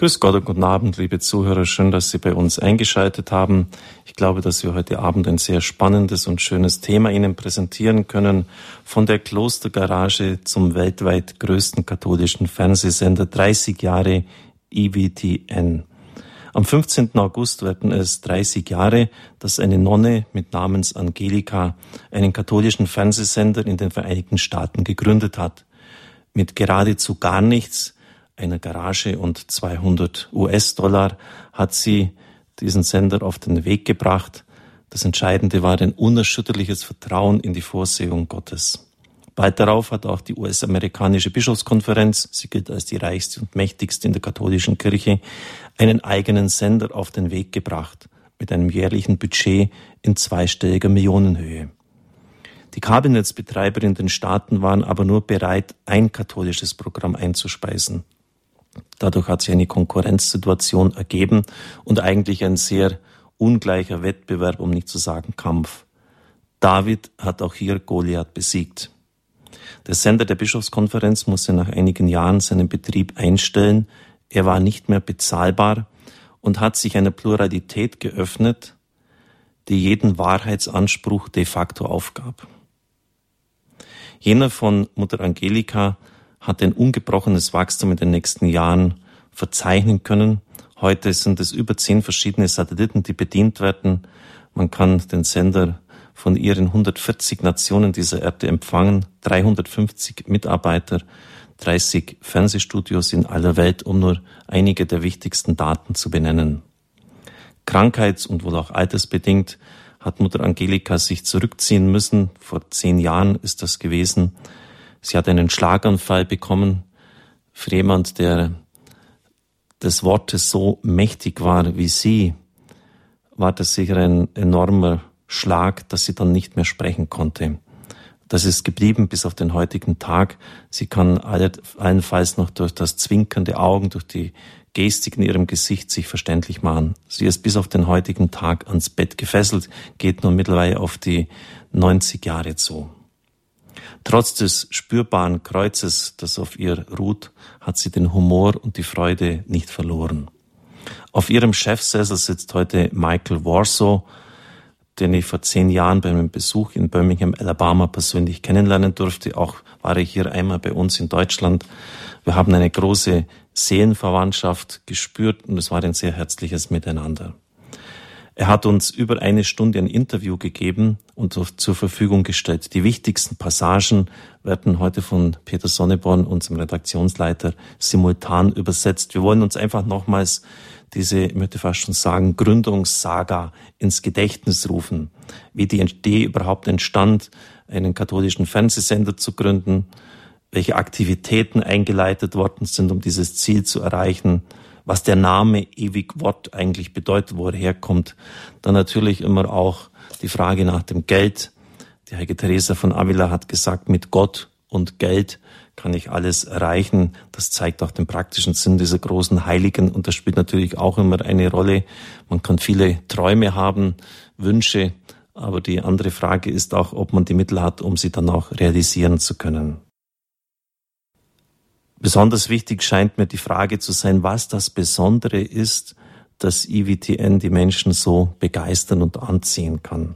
Grüß Gott und guten Abend, liebe Zuhörer. Schön, dass Sie bei uns eingeschaltet haben. Ich glaube, dass wir heute Abend ein sehr spannendes und schönes Thema Ihnen präsentieren können. Von der Klostergarage zum weltweit größten katholischen Fernsehsender 30 Jahre EWTN. Am 15. August werden es 30 Jahre, dass eine Nonne mit Namens Angelika einen katholischen Fernsehsender in den Vereinigten Staaten gegründet hat. Mit geradezu gar nichts einer Garage und 200 US-Dollar hat sie diesen Sender auf den Weg gebracht. Das Entscheidende war ein unerschütterliches Vertrauen in die Vorsehung Gottes. Bald darauf hat auch die US-amerikanische Bischofskonferenz, sie gilt als die reichste und mächtigste in der katholischen Kirche, einen eigenen Sender auf den Weg gebracht mit einem jährlichen Budget in zweistelliger Millionenhöhe. Die Kabelnetzbetreiber in den Staaten waren aber nur bereit, ein katholisches Programm einzuspeisen. Dadurch hat sich eine Konkurrenzsituation ergeben und eigentlich ein sehr ungleicher Wettbewerb, um nicht zu sagen Kampf. David hat auch hier Goliath besiegt. Der Sender der Bischofskonferenz musste nach einigen Jahren seinen Betrieb einstellen. Er war nicht mehr bezahlbar und hat sich einer Pluralität geöffnet, die jeden Wahrheitsanspruch de facto aufgab. Jener von Mutter Angelika hat ein ungebrochenes Wachstum in den nächsten Jahren verzeichnen können. Heute sind es über zehn verschiedene Satelliten, die bedient werden. Man kann den Sender von ihren 140 Nationen dieser Erde empfangen, 350 Mitarbeiter, 30 Fernsehstudios in aller Welt, um nur einige der wichtigsten Daten zu benennen. Krankheits- und wohl auch altersbedingt hat Mutter Angelika sich zurückziehen müssen. Vor zehn Jahren ist das gewesen. Sie hat einen Schlaganfall bekommen. Für jemand, der des Wortes so mächtig war wie sie, war das sicher ein enormer Schlag, dass sie dann nicht mehr sprechen konnte. Das ist geblieben bis auf den heutigen Tag. Sie kann allenfalls noch durch das zwinkernde Augen, durch die Gestik in ihrem Gesicht sich verständlich machen. Sie ist bis auf den heutigen Tag ans Bett gefesselt, geht nun mittlerweile auf die 90 Jahre zu. Trotz des spürbaren Kreuzes, das auf ihr ruht, hat sie den Humor und die Freude nicht verloren. Auf ihrem Chefsessel sitzt heute Michael Warsaw, den ich vor zehn Jahren bei meinem Besuch in Birmingham, Alabama persönlich kennenlernen durfte. Auch war ich hier einmal bei uns in Deutschland. Wir haben eine große Seelenverwandtschaft gespürt und es war ein sehr herzliches Miteinander. Er hat uns über eine Stunde ein Interview gegeben und zur Verfügung gestellt. Die wichtigsten Passagen werden heute von Peter Sonneborn, unserem Redaktionsleiter, simultan übersetzt. Wir wollen uns einfach nochmals diese, ich möchte fast schon sagen, Gründungssaga ins Gedächtnis rufen. Wie die Idee überhaupt entstand, einen katholischen Fernsehsender zu gründen, welche Aktivitäten eingeleitet worden sind, um dieses Ziel zu erreichen, was der Name ewig Wort eigentlich bedeutet, wo er herkommt. Dann natürlich immer auch die Frage nach dem Geld. Die Heilige Teresa von Avila hat gesagt, mit Gott und Geld kann ich alles erreichen. Das zeigt auch den praktischen Sinn dieser großen Heiligen und das spielt natürlich auch immer eine Rolle. Man kann viele Träume haben, Wünsche, aber die andere Frage ist auch, ob man die Mittel hat, um sie dann auch realisieren zu können. Besonders wichtig scheint mir die Frage zu sein, was das Besondere ist, dass IWTN die Menschen so begeistern und anziehen kann.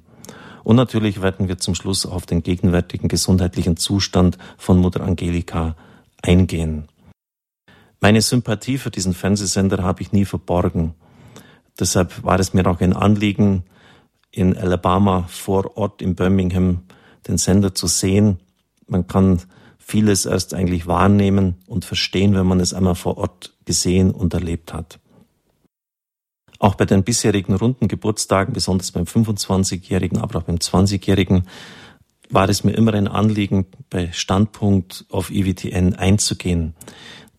Und natürlich werden wir zum Schluss auf den gegenwärtigen gesundheitlichen Zustand von Mutter Angelika eingehen. Meine Sympathie für diesen Fernsehsender habe ich nie verborgen. Deshalb war es mir auch ein Anliegen, in Alabama vor Ort in Birmingham den Sender zu sehen. Man kann vieles erst eigentlich wahrnehmen und verstehen, wenn man es einmal vor Ort gesehen und erlebt hat. Auch bei den bisherigen runden Geburtstagen, besonders beim 25-Jährigen, aber auch beim 20-Jährigen, war es mir immer ein Anliegen, bei Standpunkt auf IWTN einzugehen.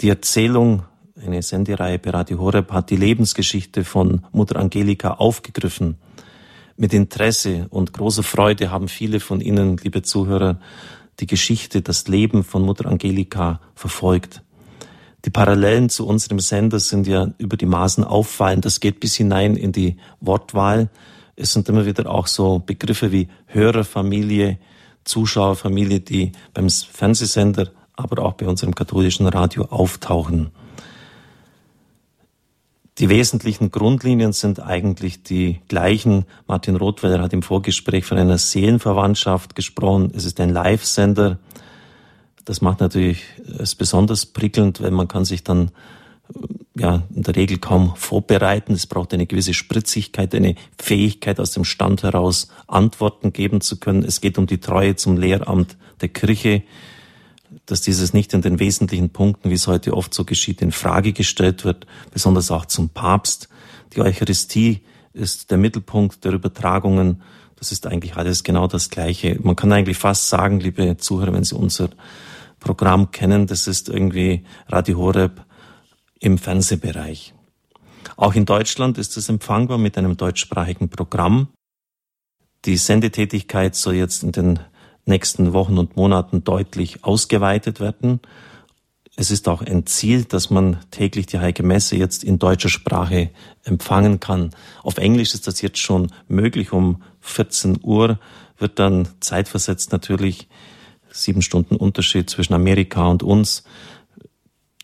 Die Erzählung, eine Sendereihe bei Radio Horeb, hat die Lebensgeschichte von Mutter Angelika aufgegriffen. Mit Interesse und großer Freude haben viele von Ihnen, liebe Zuhörer, die Geschichte, das Leben von Mutter Angelika verfolgt. Die Parallelen zu unserem Sender sind ja über die Maßen auffallend. Das geht bis hinein in die Wortwahl. Es sind immer wieder auch so Begriffe wie Hörerfamilie, Zuschauerfamilie, die beim Fernsehsender, aber auch bei unserem katholischen Radio auftauchen. Die wesentlichen Grundlinien sind eigentlich die gleichen. Martin Rothweiler hat im Vorgespräch von einer Seelenverwandtschaft gesprochen. Es ist ein Live-Sender. Das macht natürlich es besonders prickelnd, weil man kann sich dann ja in der Regel kaum vorbereiten. Es braucht eine gewisse Spritzigkeit, eine Fähigkeit aus dem Stand heraus Antworten geben zu können. Es geht um die Treue zum Lehramt der Kirche, dass dieses nicht in den wesentlichen Punkten, wie es heute oft so geschieht, in Frage gestellt wird, besonders auch zum Papst. Die Eucharistie ist der Mittelpunkt der Übertragungen. Das ist eigentlich alles genau das Gleiche. Man kann eigentlich fast sagen, liebe Zuhörer, wenn Sie unser Programm kennen, das ist irgendwie Radio Horeb im Fernsehbereich. Auch in Deutschland ist es empfangbar mit einem deutschsprachigen Programm. Die Sendetätigkeit soll jetzt in den nächsten Wochen und Monaten deutlich ausgeweitet werden. Es ist auch ein Ziel, dass man täglich die Heilige Messe jetzt in deutscher Sprache empfangen kann. Auf Englisch ist das jetzt schon möglich. Um 14 Uhr wird dann zeitversetzt natürlich sieben Stunden Unterschied zwischen Amerika und uns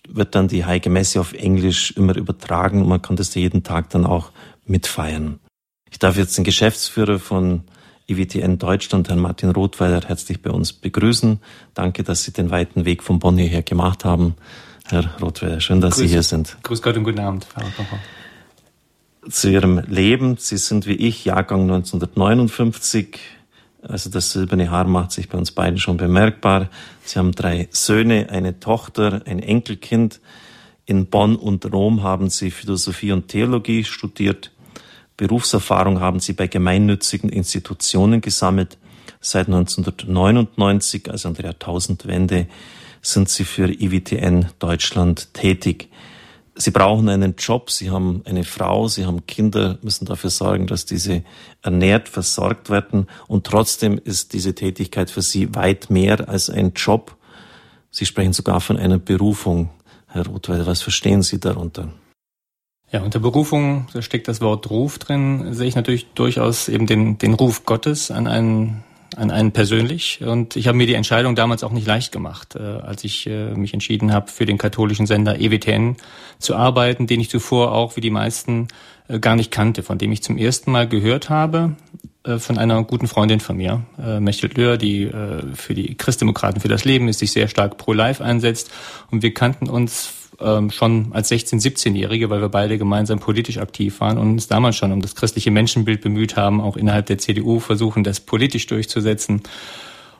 wird dann die Heilige Messe auf Englisch immer übertragen und man kann das jeden Tag dann auch mitfeiern. Ich darf jetzt den Geschäftsführer von IWTN Deutschland, Herrn Martin Rothweiler, herzlich bei uns begrüßen. Danke, dass Sie den weiten Weg von Bonn hierher gemacht haben. Herr Rothweiler, schön, dass Grüß, Sie hier sind. Grüß Gott und guten Abend, Frau Zu Ihrem Leben. Sie sind wie ich, Jahrgang 1959. Also das silberne Haar macht sich bei uns beiden schon bemerkbar. Sie haben drei Söhne, eine Tochter, ein Enkelkind. In Bonn und Rom haben Sie Philosophie und Theologie studiert. Berufserfahrung haben Sie bei gemeinnützigen Institutionen gesammelt. Seit 1999, also an der Jahrtausendwende, sind Sie für IWTN Deutschland tätig. Sie brauchen einen Job, Sie haben eine Frau, Sie haben Kinder, müssen dafür sorgen, dass diese ernährt, versorgt werden. Und trotzdem ist diese Tätigkeit für Sie weit mehr als ein Job. Sie sprechen sogar von einer Berufung. Herr Rothweiler, was verstehen Sie darunter? Ja, unter Berufung, da steckt das Wort Ruf drin, sehe ich natürlich durchaus eben den, den Ruf Gottes an einen an einen persönlich. Und ich habe mir die Entscheidung damals auch nicht leicht gemacht, äh, als ich äh, mich entschieden habe, für den katholischen Sender EWTN zu arbeiten, den ich zuvor auch wie die meisten äh, gar nicht kannte, von dem ich zum ersten Mal gehört habe äh, von einer guten Freundin von mir, äh, Mechthild Löhr, die äh, für die Christdemokraten für das Leben ist, sich sehr stark pro-life einsetzt. Und wir kannten uns ähm, schon als 16-, 17-Jährige, weil wir beide gemeinsam politisch aktiv waren und uns damals schon um das christliche Menschenbild bemüht haben, auch innerhalb der CDU versuchen, das politisch durchzusetzen.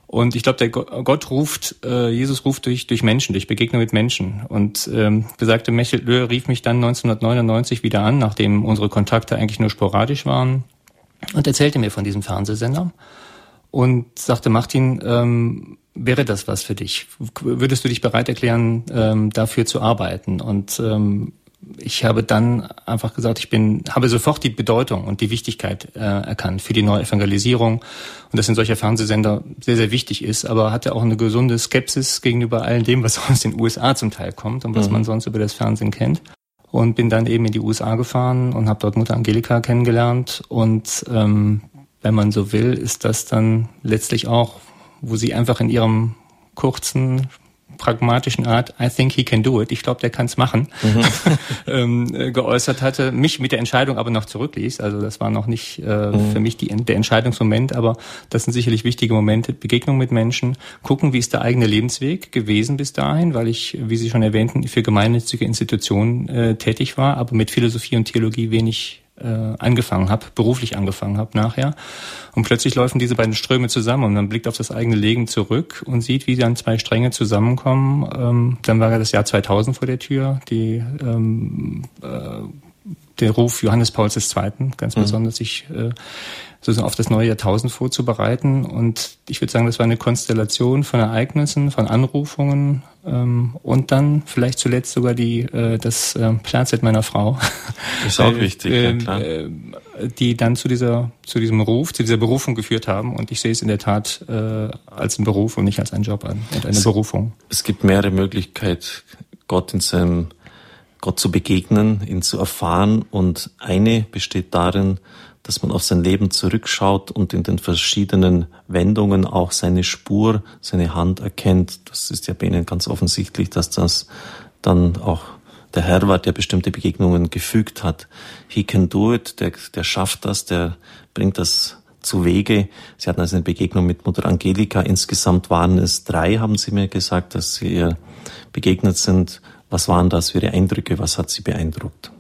Und ich glaube, der Gott ruft, äh, Jesus ruft durch, durch Menschen, durch Begegnung mit Menschen. Und ähm, besagte Mechel Löhr rief mich dann 1999 wieder an, nachdem unsere Kontakte eigentlich nur sporadisch waren, und erzählte mir von diesem Fernsehsender und sagte, Martin, ähm, wäre das was für dich? Würdest du dich bereit erklären, ähm, dafür zu arbeiten? Und ähm, ich habe dann einfach gesagt, ich bin, habe sofort die Bedeutung und die Wichtigkeit äh, erkannt für die neue Evangelisierung und dass ein solcher Fernsehsender sehr, sehr wichtig ist, aber hatte auch eine gesunde Skepsis gegenüber all dem, was aus den USA zum Teil kommt und was mhm. man sonst über das Fernsehen kennt. Und bin dann eben in die USA gefahren und habe dort Mutter Angelika kennengelernt. Und ähm, wenn man so will, ist das dann letztlich auch wo sie einfach in ihrem kurzen, pragmatischen Art, I think he can do it, ich glaube, der kann es machen, mhm. ähm, äh, geäußert hatte, mich mit der Entscheidung aber noch zurückließ. Also das war noch nicht äh, mhm. für mich die, der Entscheidungsmoment, aber das sind sicherlich wichtige Momente, Begegnung mit Menschen, gucken, wie ist der eigene Lebensweg gewesen bis dahin, weil ich, wie Sie schon erwähnten, für gemeinnützige Institutionen äh, tätig war, aber mit Philosophie und Theologie wenig äh, angefangen habe, beruflich angefangen habe nachher. Und plötzlich laufen diese beiden Ströme zusammen und man blickt auf das eigene Leben zurück und sieht, wie dann zwei Stränge zusammenkommen. Ähm, dann war ja das Jahr 2000 vor der Tür, die ähm, äh, der Ruf Johannes Pauls II. ganz mhm. besonders sich äh, sozusagen auf das neue Jahrtausend vorzubereiten. Und ich würde sagen, das war eine Konstellation von Ereignissen, von Anrufungen ähm, und dann vielleicht zuletzt sogar die äh, das äh, Platzett meiner Frau. Das ist auch wichtig, ja, klar. Äh, die dann zu dieser zu diesem Ruf, zu dieser Berufung geführt haben. Und ich sehe es in der Tat äh, als einen Beruf und nicht als einen Job an und eine es, Berufung. Es gibt mehrere Möglichkeiten, Gott in seinem Gott zu begegnen, ihn zu erfahren. Und eine besteht darin, dass man auf sein Leben zurückschaut und in den verschiedenen Wendungen auch seine Spur, seine Hand erkennt. Das ist ja bei Ihnen ganz offensichtlich, dass das dann auch der Herr war, der bestimmte Begegnungen gefügt hat. He can do it, der, der schafft das, der bringt das zu Wege. Sie hatten also eine Begegnung mit Mutter Angelika. Insgesamt waren es drei, haben Sie mir gesagt, dass Sie ihr begegnet sind. Was waren das für Ihre Eindrücke? Was hat Sie beeindruckt?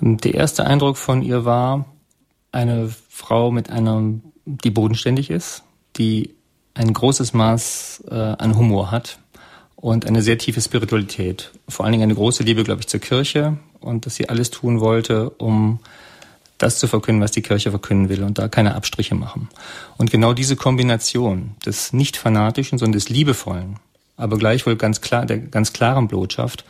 Der erste Eindruck von ihr war eine Frau mit einer, die bodenständig ist, die ein großes Maß äh, an Humor hat und eine sehr tiefe Spiritualität. Vor allen Dingen eine große Liebe, glaube ich, zur Kirche und dass sie alles tun wollte, um das zu verkünden, was die Kirche verkünden will und da keine Abstriche machen. Und genau diese Kombination des nicht fanatischen, sondern des liebevollen, aber gleichwohl ganz klar, der ganz klaren Botschaft,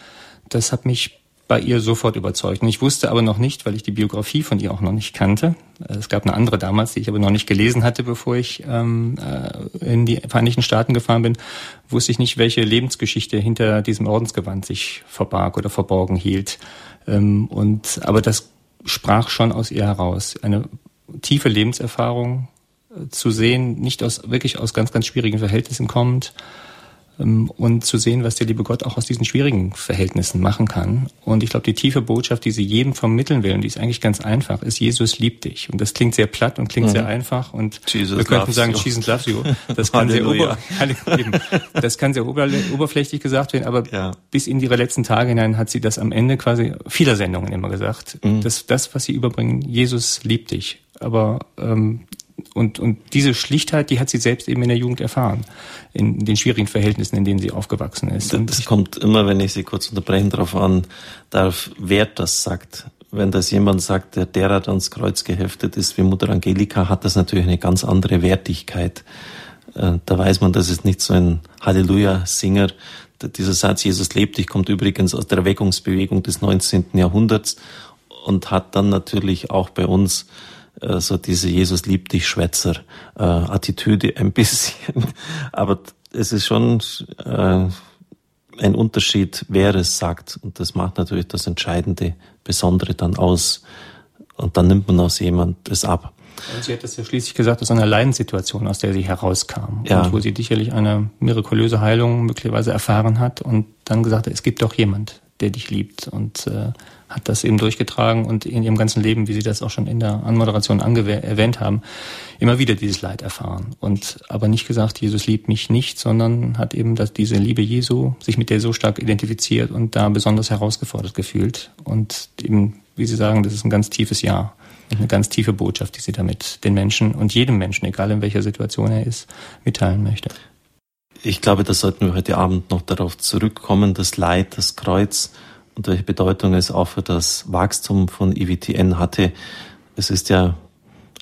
das hat mich bei ihr sofort überzeugt. Und ich wusste aber noch nicht, weil ich die Biografie von ihr auch noch nicht kannte. Es gab eine andere damals, die ich aber noch nicht gelesen hatte, bevor ich ähm, äh, in die Vereinigten Staaten gefahren bin, wusste ich nicht, welche Lebensgeschichte hinter diesem Ordensgewand sich verbarg oder verborgen hielt. Ähm, und aber das sprach schon aus ihr heraus. Eine tiefe Lebenserfahrung äh, zu sehen, nicht aus wirklich aus ganz, ganz schwierigen Verhältnissen kommt ähm, und zu sehen, was der liebe Gott auch aus diesen schwierigen Verhältnissen machen kann. Und ich glaube, die tiefe Botschaft, die sie jedem vermitteln will, und die ist eigentlich ganz einfach, ist, Jesus liebt dich. Und das klingt sehr platt und klingt mhm. sehr einfach. Und Jesus wir könnten sagen, you. Jesus loves you. Das kann, sehr, ober das kann sehr oberflächlich gesagt werden, aber ja. bis in ihre letzten Tage hinein hat sie das am Ende quasi vieler Sendungen immer gesagt. Mhm. Das, das, was sie überbringen, Jesus liebt dich. Aber ähm, und, und diese Schlichtheit, die hat sie selbst eben in der Jugend erfahren, in den schwierigen Verhältnissen, in denen sie aufgewachsen ist. Das, das kommt immer, wenn ich Sie kurz unterbrechen darauf an, darf, wer das sagt. Wenn das jemand sagt, der derart ans Kreuz geheftet ist wie Mutter Angelika, hat das natürlich eine ganz andere Wertigkeit. Äh, da weiß man, das ist nicht so ein Halleluja-Singer. Dieser Satz, Jesus lebt dich, kommt übrigens aus der Erweckungsbewegung des 19. Jahrhunderts und hat dann natürlich auch bei uns äh, so diese Jesus liebt dich Schwätzer äh, Attitüde ein bisschen. Aber es ist schon äh, ein Unterschied, wer es sagt. Und das macht natürlich das Entscheidende, Besondere dann aus. Und dann nimmt man aus jemand es ab. Und sie hat das ja schließlich gesagt aus einer Leidenssituation, aus der sie herauskam. Ja. Und wo sie sicherlich eine mirakulöse Heilung möglicherweise erfahren hat und dann gesagt hat, es gibt doch jemand, der dich liebt. Und äh, hat das eben durchgetragen und in ihrem ganzen Leben, wie Sie das auch schon in der Anmoderation erwähnt haben, immer wieder dieses Leid erfahren. Und aber nicht gesagt, Jesus liebt mich nicht, sondern hat eben dass diese Liebe Jesu sich mit der so stark identifiziert und da besonders herausgefordert gefühlt. Und eben, wie Sie sagen, das ist ein ganz tiefes Ja. Eine ganz tiefe Botschaft, die sie damit den Menschen und jedem Menschen, egal in welcher Situation er ist, mitteilen möchte. Ich glaube, da sollten wir heute Abend noch darauf zurückkommen, das Leid, das Kreuz und welche Bedeutung es auch für das Wachstum von IWTN hatte. Es ist ja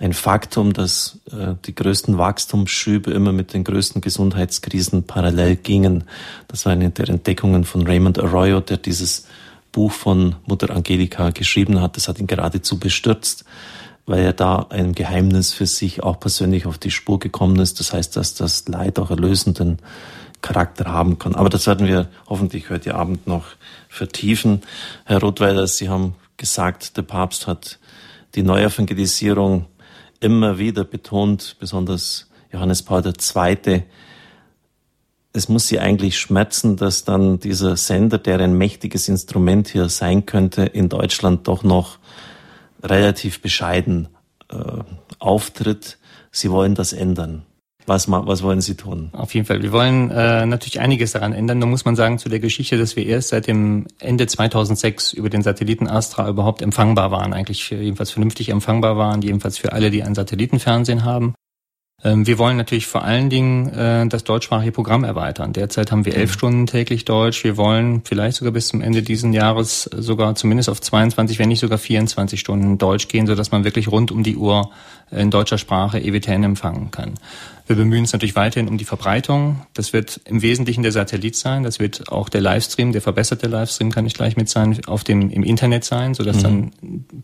ein Faktum, dass äh, die größten Wachstumsschübe immer mit den größten Gesundheitskrisen parallel gingen. Das war eine der Entdeckungen von Raymond Arroyo, der dieses Buch von Mutter Angelika geschrieben hat. Das hat ihn geradezu bestürzt, weil er da ein Geheimnis für sich auch persönlich auf die Spur gekommen ist. Das heißt, dass das Leid auch erlösenden Charakter haben kann. Aber das werden wir hoffentlich heute Abend noch vertiefen. Herr Rothweiler, Sie haben gesagt, der Papst hat die Neuevangelisierung immer wieder betont, besonders Johannes Paul II. Es muss Sie eigentlich schmerzen, dass dann dieser Sender, der ein mächtiges Instrument hier sein könnte, in Deutschland doch noch relativ bescheiden äh, auftritt. Sie wollen das ändern. Was, was wollen Sie tun? Auf jeden Fall. Wir wollen äh, natürlich einiges daran ändern. Da muss man sagen zu der Geschichte, dass wir erst seit dem Ende 2006 über den Satelliten Astra überhaupt empfangbar waren, eigentlich jedenfalls vernünftig empfangbar waren, jedenfalls für alle, die ein Satellitenfernsehen haben. Ähm, wir wollen natürlich vor allen Dingen äh, das deutschsprachige Programm erweitern. Derzeit haben wir elf mhm. Stunden täglich Deutsch. Wir wollen vielleicht sogar bis zum Ende dieses Jahres sogar zumindest auf 22, wenn nicht sogar 24 Stunden Deutsch gehen, sodass man wirklich rund um die Uhr in deutscher Sprache EWTN empfangen kann. Wir bemühen uns natürlich weiterhin um die Verbreitung. Das wird im Wesentlichen der Satellit sein. Das wird auch der Livestream, der verbesserte Livestream kann ich gleich mit sein, auf dem, im Internet sein, sodass mhm. dann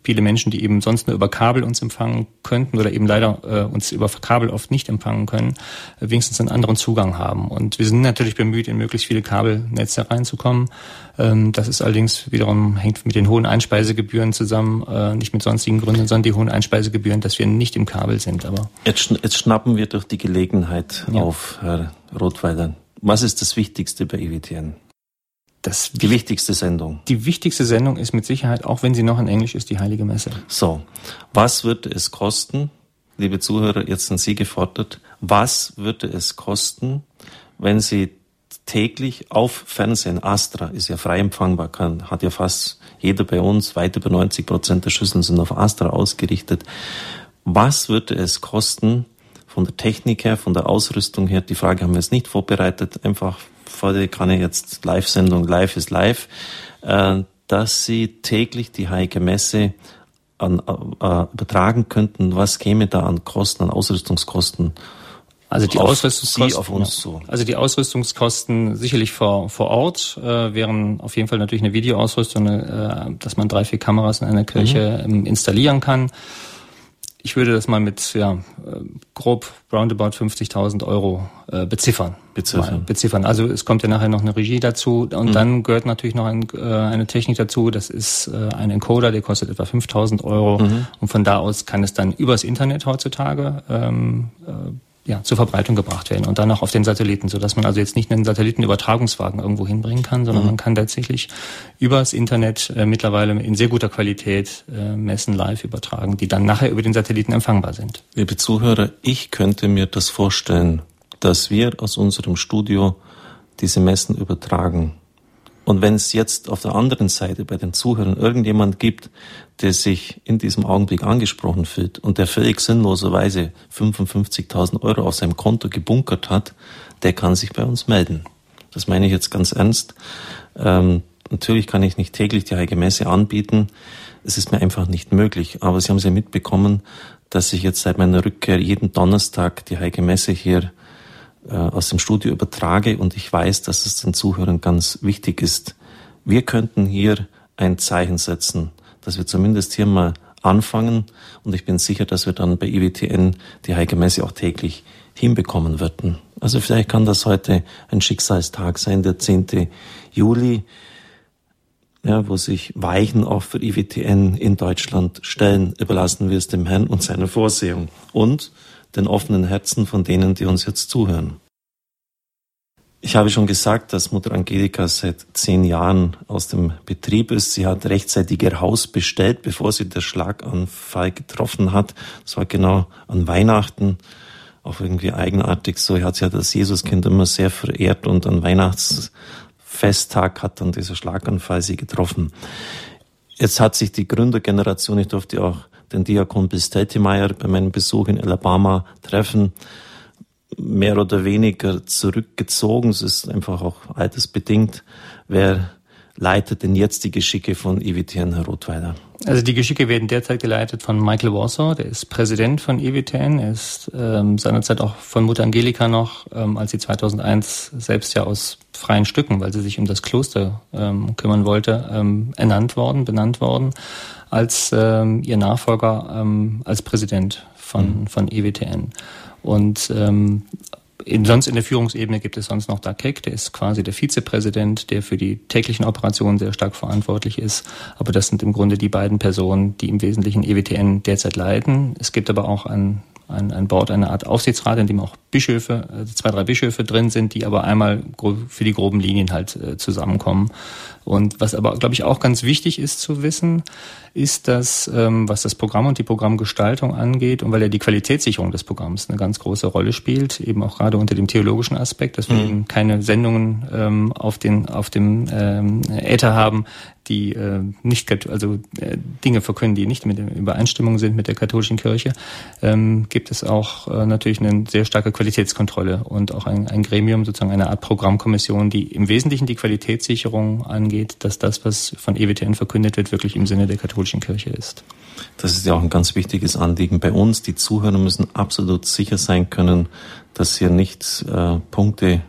viele Menschen, die eben sonst nur über Kabel uns empfangen könnten oder eben leider äh, uns über Kabel oft nicht empfangen können, äh, wenigstens einen anderen Zugang haben. Und wir sind natürlich bemüht, in möglichst viele Kabelnetze reinzukommen. Ähm, das ist allerdings wiederum hängt mit den hohen Einspeisegebühren zusammen, äh, nicht mit sonstigen Gründen, sondern die hohen Einspeisegebühren, dass wir nicht im Kabel sind. Aber jetzt, jetzt schnappen wir durch die Gelegenheit ja. auf, Herr Rothweiler. Was ist das Wichtigste bei EWTN? das die wichtigste Sendung. Die wichtigste Sendung ist mit Sicherheit, auch wenn sie noch in Englisch ist, die Heilige Messe. So, was wird es kosten, liebe Zuhörer, jetzt sind Sie gefordert, was würde es kosten, wenn Sie täglich auf Fernsehen, Astra ist ja frei empfangbar, kann, hat ja fast jeder bei uns, weit über 90 Prozent der Schüsseln sind auf Astra ausgerichtet. Was würde es kosten, von der Technik her, von der Ausrüstung her, die Frage haben wir jetzt nicht vorbereitet, einfach vor der kann ich jetzt Live-Sendung, live ist live, äh, dass Sie täglich die Heilige Messe an, äh, übertragen könnten, was käme da an Kosten, an Ausrüstungskosten also die Ausrüstungskosten, auf uns zu. Also die Ausrüstungskosten sicherlich vor, vor Ort äh, wären auf jeden Fall natürlich eine Videoausrüstung, äh, dass man drei, vier Kameras in einer Kirche mhm. installieren kann. Ich würde das mal mit ja, äh, grob roundabout 50.000 Euro äh, beziffern. Beziffern. beziffern. Also es kommt ja nachher noch eine Regie dazu und mhm. dann gehört natürlich noch ein, äh, eine Technik dazu. Das ist äh, ein Encoder, der kostet etwa 5.000 Euro mhm. und von da aus kann es dann übers Internet heutzutage ähm, äh, ja, zur Verbreitung gebracht werden und dann auch auf den Satelliten, so dass man also jetzt nicht einen Satellitenübertragungswagen irgendwo hinbringen kann, sondern mhm. man kann tatsächlich übers Internet äh, mittlerweile in sehr guter Qualität äh, Messen live übertragen, die dann nachher über den Satelliten empfangbar sind. Liebe Zuhörer, ich könnte mir das vorstellen, dass wir aus unserem Studio diese Messen übertragen. Und wenn es jetzt auf der anderen Seite bei den Zuhörern irgendjemand gibt, der sich in diesem Augenblick angesprochen fühlt und der völlig sinnloserweise 55.000 Euro auf seinem Konto gebunkert hat, der kann sich bei uns melden. Das meine ich jetzt ganz ernst. Ähm, natürlich kann ich nicht täglich die Heilige Messe anbieten. Es ist mir einfach nicht möglich. Aber Sie haben es ja mitbekommen, dass ich jetzt seit meiner Rückkehr jeden Donnerstag die Heilige Messe hier äh, aus dem Studio übertrage und ich weiß, dass es den Zuhörern ganz wichtig ist. Wir könnten hier ein Zeichen setzen dass wir zumindest hier mal anfangen und ich bin sicher, dass wir dann bei IWTN die Heilige Messe auch täglich hinbekommen würden. Also vielleicht kann das heute ein Schicksalstag sein, der 10. Juli, ja, wo sich Weichen auch für IWTN in Deutschland stellen. Überlassen wir es dem Herrn und seiner Vorsehung und den offenen Herzen von denen, die uns jetzt zuhören. Ich habe schon gesagt, dass Mutter Angelika seit zehn Jahren aus dem Betrieb ist. Sie hat rechtzeitig ihr Haus bestellt, bevor sie der Schlaganfall getroffen hat. Das war genau an Weihnachten. Auch irgendwie eigenartig so. Er hat ja das Jesuskind immer sehr verehrt und an Weihnachtsfesttag hat dann dieser Schlaganfall sie getroffen. Jetzt hat sich die Gründergeneration, ich durfte auch den Diakon Bill Steltemeyer bei meinem Besuch in Alabama treffen, mehr oder weniger zurückgezogen. Es ist einfach auch altersbedingt. Wer leitet denn jetzt die Geschicke von EWTN, Herr Rothweiler? Also die Geschicke werden derzeit geleitet von Michael Warsaw, der ist Präsident von EWTN. Er ist ähm, seinerzeit auch von Mutter Angelika noch, ähm, als sie 2001 selbst ja aus freien Stücken, weil sie sich um das Kloster ähm, kümmern wollte, ähm, ernannt worden, benannt worden, als ähm, ihr Nachfolger ähm, als Präsident von, mhm. von EWTN. Und ähm, in, sonst in der Führungsebene gibt es sonst noch Dakek, der ist quasi der Vizepräsident, der für die täglichen Operationen sehr stark verantwortlich ist. Aber das sind im Grunde die beiden Personen, die im Wesentlichen EWTN derzeit leiten. Es gibt aber auch ein, ein, ein Board, eine Art Aufsichtsrat, in dem auch Bischöfe, also zwei, drei Bischöfe drin sind, die aber einmal für die groben Linien halt äh, zusammenkommen. Und was aber, glaube ich, auch ganz wichtig ist zu wissen, ist, dass ähm, was das Programm und die Programmgestaltung angeht und weil ja die Qualitätssicherung des Programms eine ganz große Rolle spielt, eben auch gerade unter dem theologischen Aspekt, dass wir mhm. eben keine Sendungen ähm, auf den auf dem ähm, Äther haben, die äh, nicht also äh, Dinge verkünden, die nicht mit der Übereinstimmung sind mit der katholischen Kirche, ähm, gibt es auch äh, natürlich eine sehr starke Qualitätskontrolle und auch ein, ein Gremium, sozusagen eine Art Programmkommission, die im Wesentlichen die Qualitätssicherung angeht, dass das, was von EWTN verkündet wird, wirklich im Sinne der katholischen Kirche ist. Das ist ja auch ein ganz wichtiges Anliegen bei uns. Die Zuhörer müssen absolut sicher sein können, dass hier nicht äh, Punkte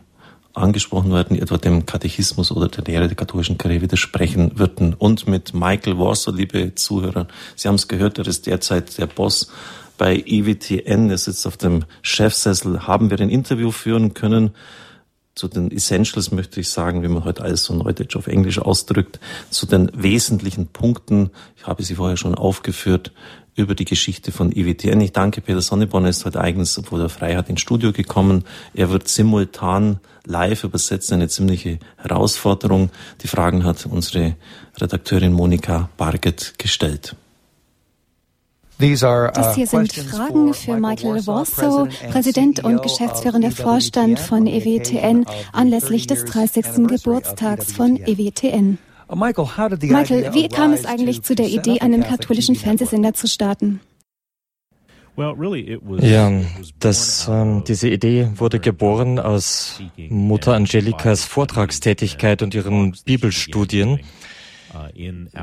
angesprochen werden, die etwa dem Katechismus oder der Lehre der katholischen Kirche widersprechen würden. Und mit Michael Warsaw, liebe Zuhörer, Sie haben es gehört, er ist derzeit der Boss bei EWTN, er sitzt auf dem Chefsessel, haben wir ein Interview führen können zu den Essentials möchte ich sagen, wie man heute alles so neudeutsch auf Englisch ausdrückt, zu den wesentlichen Punkten. Ich habe sie vorher schon aufgeführt über die Geschichte von IWTN. Ich danke Peter Sonneborn, er ist heute eigens, obwohl er frei hat, ins Studio gekommen. Er wird simultan live übersetzen, eine ziemliche Herausforderung. Die Fragen hat unsere Redakteurin Monika Barget gestellt. Uh, das hier sind Fragen für Michael Warsaw, Präsident und geschäftsführender Vorstand von EWTN, anlässlich des 30. Geburtstags von EWTN. Uh, Michael, wie kam es eigentlich zu der Idee, einen katholischen Fernsehsender zu starten? Ja, das, ähm, diese Idee wurde geboren aus Mutter Angelikas Vortragstätigkeit und ihren Bibelstudien.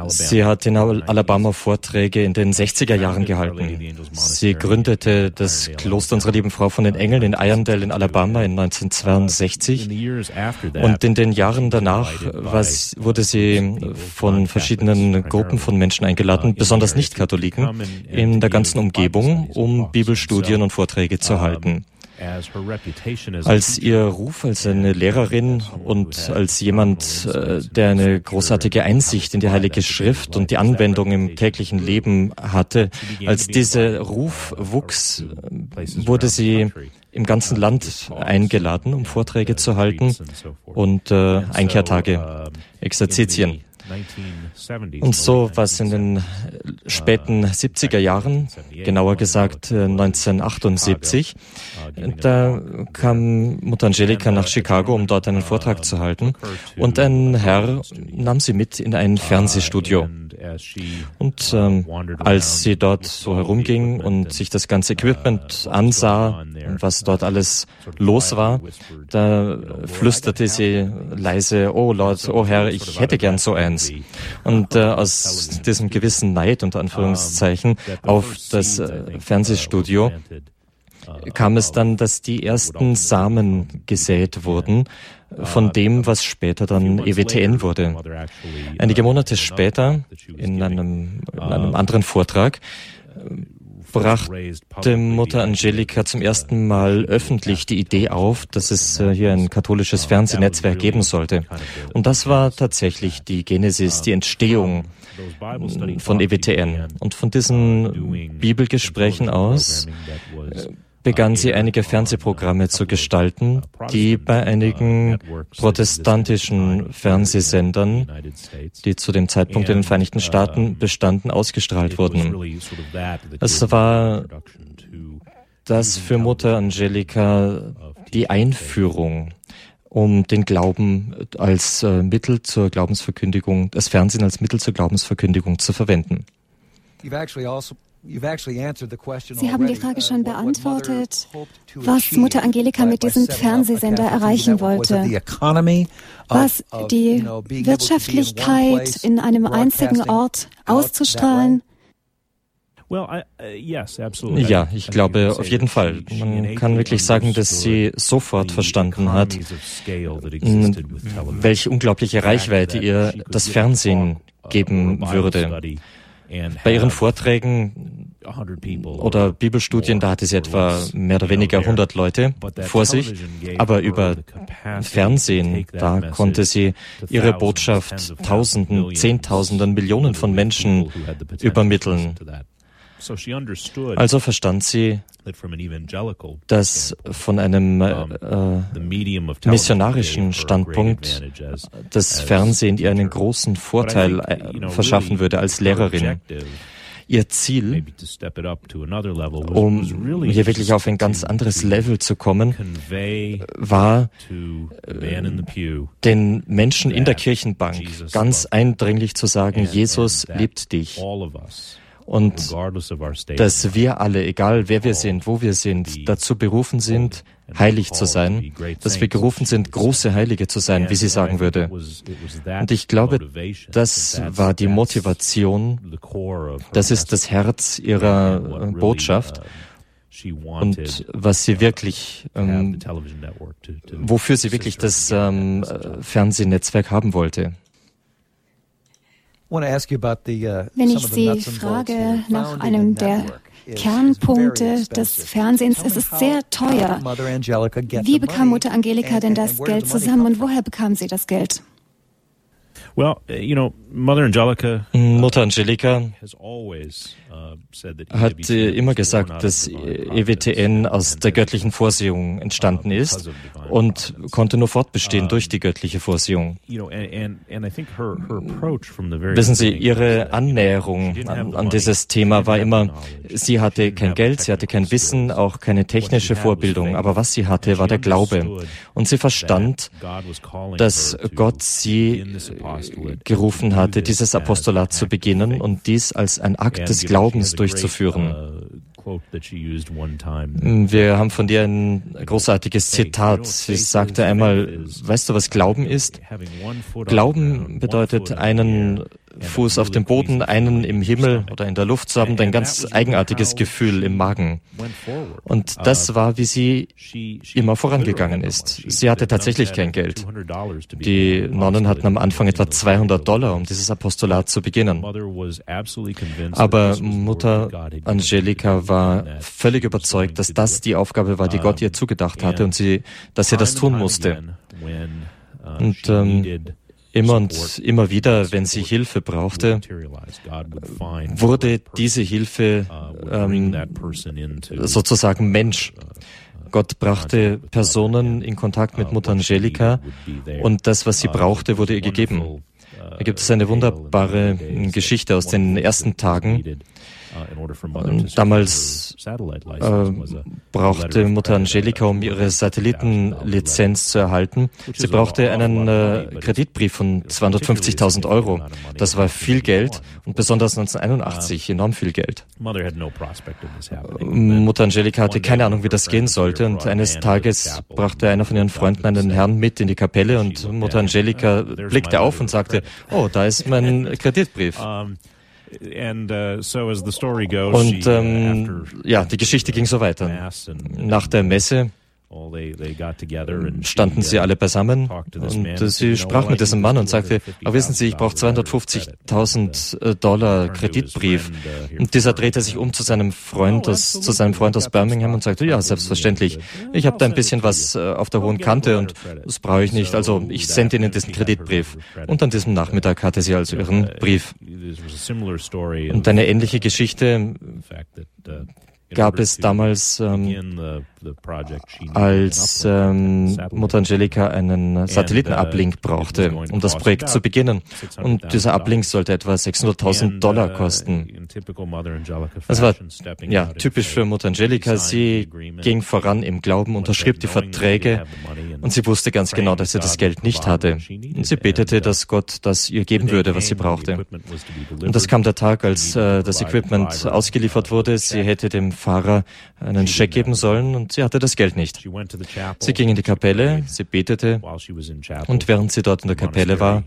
Sie hat in Alabama Vorträge in den 60er Jahren gehalten. Sie gründete das Kloster unserer lieben Frau von den Engeln in Irondale in Alabama in 1962. Und in den Jahren danach wurde sie von verschiedenen Gruppen von Menschen eingeladen, besonders Nicht-Katholiken, in der ganzen Umgebung, um Bibelstudien und Vorträge zu halten. Als ihr Ruf als eine Lehrerin und als jemand, äh, der eine großartige Einsicht in die Heilige Schrift und die Anwendung im täglichen Leben hatte, als dieser Ruf wuchs, wurde sie im ganzen Land eingeladen, um Vorträge zu halten und äh, Einkehrtage, Exerzitien. Und so was in den späten 70er Jahren, genauer gesagt 1978, äh, da kam Mutter Angelika nach Chicago, um dort einen Vortrag zu halten. Und ein Herr nahm sie mit in ein Fernsehstudio. Und ähm, als sie dort so herumging und sich das ganze Equipment ansah, was dort alles los war, da flüsterte sie leise, oh Lord, oh Herr, ich hätte gern so eins. Und äh, aus diesem gewissen Neid, unter Anführungszeichen, auf das äh, Fernsehstudio kam es dann, dass die ersten Samen gesät wurden von dem, was später dann EWTN wurde. Einige Monate später, in einem, in einem anderen Vortrag, brachte Mutter Angelika zum ersten Mal öffentlich die Idee auf, dass es äh, hier ein katholisches Fernsehnetzwerk geben sollte. Und das war tatsächlich die Genesis, die Entstehung von EWTN. Und von diesen Bibelgesprächen aus begann sie einige Fernsehprogramme zu gestalten, die bei einigen protestantischen Fernsehsendern, die zu dem Zeitpunkt in den Vereinigten Staaten bestanden, ausgestrahlt wurden. Es war das für Mutter Angelika die Einführung um den Glauben als äh, Mittel zur Glaubensverkündigung, das Fernsehen als Mittel zur Glaubensverkündigung zu verwenden. Sie haben die Frage schon beantwortet, was Mutter Angelika mit diesem Fernsehsender erreichen wollte. Was die Wirtschaftlichkeit in einem einzigen Ort auszustrahlen. Uh, ja, ich glaube auf jeden Fall. Man kann wirklich sagen, dass sie sofort verstanden hat, welche unglaubliche Reichweite ihr das Fernsehen uh, geben würde. Bei ihren Vorträgen oder Bibelstudien, da hatte sie etwa mehr oder weniger 100 Leute vor sich, aber über Fernsehen, da konnte sie ihre Botschaft Tausenden, Zehntausenden, Millionen von Menschen übermitteln. Also verstand sie, dass von einem äh, missionarischen Standpunkt das Fernsehen ihr einen großen Vorteil äh, verschaffen würde als Lehrerin. Ihr Ziel, um hier wirklich auf ein ganz anderes Level zu kommen, war, äh, den Menschen in der Kirchenbank ganz eindringlich zu sagen, Jesus liebt dich und dass wir alle, egal wer wir sind, wo wir sind, dazu berufen sind, heilig zu sein, dass wir gerufen sind, große Heilige zu sein, wie sie sagen würde. Und ich glaube, das war die Motivation, das ist das Herz ihrer Botschaft und was sie wirklich, ähm, wofür sie wirklich das ähm, Fernsehnetzwerk haben wollte. Wenn ich Sie frage nach einem der Kernpunkte des Fernsehens, es ist sehr teuer. Wie bekam Mutter Angelika denn das Geld zusammen? und woher bekam sie das Geld? Well, you know, Mother Angelica, Mutter Angelika hat immer gesagt, dass EWTN aus der göttlichen Vorsehung entstanden ist und konnte nur fortbestehen durch die göttliche Vorsehung. Wissen Sie, ihre Annäherung an, an dieses Thema war immer, sie hatte kein Geld, sie hatte kein Wissen, auch keine technische Vorbildung, aber was sie hatte, war der Glaube. Und sie verstand, dass Gott sie gerufen hatte, dieses Apostolat zu beginnen und dies als ein Akt des Glaubens durchzuführen. Wir haben von dir ein großartiges Zitat. Sie sagte einmal, weißt du, was Glauben ist? Glauben bedeutet einen Fuß auf dem Boden, einen im Himmel oder in der Luft zu haben, ein ganz eigenartiges Gefühl im Magen. Und das war, wie sie immer vorangegangen ist. Sie hatte tatsächlich kein Geld. Die Nonnen hatten am Anfang etwa 200 Dollar, um dieses Apostolat zu beginnen. Aber Mutter Angelika war völlig überzeugt, dass das die Aufgabe war, die Gott ihr zugedacht hatte und sie, dass sie das tun musste. Und ähm, Immer und immer wieder, wenn sie Hilfe brauchte, wurde diese Hilfe ähm, sozusagen Mensch. Gott brachte Personen in Kontakt mit Mutter Angelika und das, was sie brauchte, wurde ihr gegeben. Da gibt es eine wunderbare Geschichte aus den ersten Tagen, Uh, damals äh, brauchte Mutter Angelika, um ihre Satellitenlizenz zu erhalten, sie brauchte einen äh, Kreditbrief von 250.000 Euro. Das war viel Geld und besonders 1981 enorm viel Geld. Mutter Angelika hatte keine Ahnung, wie das gehen sollte und eines Tages brachte einer von ihren Freunden einen Herrn mit in die Kapelle und Mutter Angelika blickte auf und sagte, oh, da ist mein Kreditbrief. Uh, Und uh, ähm, ja, die Geschichte ging so weiter. Nach der Messe standen sie uh, alle beisammen und sie sprach mit diesem Mann und sagte, aber wissen Sie, ich brauche 250.000 äh, Dollar Kreditbrief. Und dieser drehte sich um zu seinem Freund aus, zu seinem Freund aus Birmingham und sagte, ja, selbstverständlich. Ich habe da ein bisschen was äh, auf der hohen Kante und das brauche ich nicht. Also ich sende Ihnen diesen Kreditbrief. Und an diesem Nachmittag hatte sie also ihren Brief. Und eine ähnliche Geschichte gab es damals ähm, als ähm, Mutter Angelica einen Satellitenablink brauchte, um das Projekt zu beginnen. Und dieser Ablink sollte etwa 600.000 Dollar kosten. Das war ja typisch für Mutter Angelica. Sie ging voran im Glauben, unterschrieb die Verträge und sie wusste ganz genau, dass sie das Geld nicht hatte. Und sie betete, dass Gott das ihr geben würde, was sie brauchte. Und das kam der Tag, als äh, das Equipment ausgeliefert wurde. Sie hätte dem Fahrer einen Scheck geben sollen und sie hatte das Geld nicht. Sie ging in die Kapelle, sie betete. und während sie dort in der Kapelle war,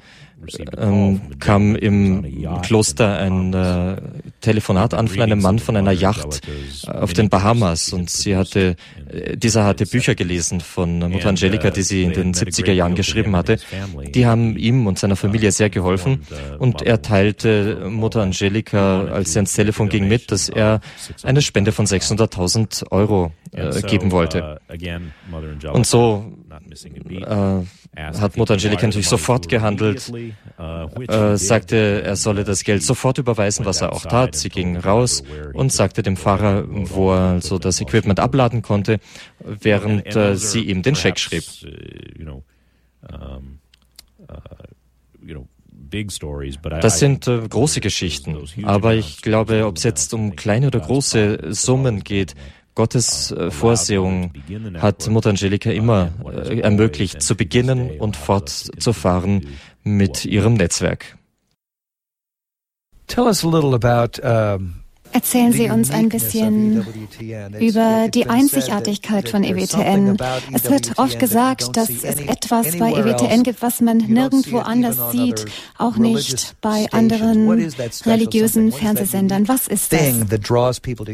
ähm, kam im Kloster ein äh, Telefonat an von einem Mann von einer Yacht äh, auf den Bahamas. und sie hatte, äh, dieser hatte Bücher gelesen von Mutter Angelika, die sie in den 70er Jahren geschrieben hatte. Die haben ihm und seiner Familie sehr geholfen. und er teilte Mutter Angelika, als sie ans Telefon ging, mit, dass er eine Spende von 600.000 Euro äh, geben wollte. Und so äh, hat Mutter Angelika natürlich sofort gehandelt, äh, sagte, er solle das Geld sofort überweisen, was er auch tat. Sie ging raus und sagte dem Fahrer, wo er also das Equipment abladen konnte, während äh, sie ihm den Scheck schrieb. Das sind äh, große Geschichten, aber ich glaube, ob es jetzt um kleine oder große Summen geht, Gottes äh, Vorsehung hat Mutter Angelika immer äh, ermöglicht, zu beginnen und fortzufahren mit ihrem Netzwerk. Tell us a little about um Erzählen Sie uns ein bisschen über die Einzigartigkeit von EWTN. Es wird oft gesagt, dass es etwas bei EWTN gibt, was man nirgendwo anders sieht, auch nicht bei anderen religiösen Fernsehsendern. Was ist das?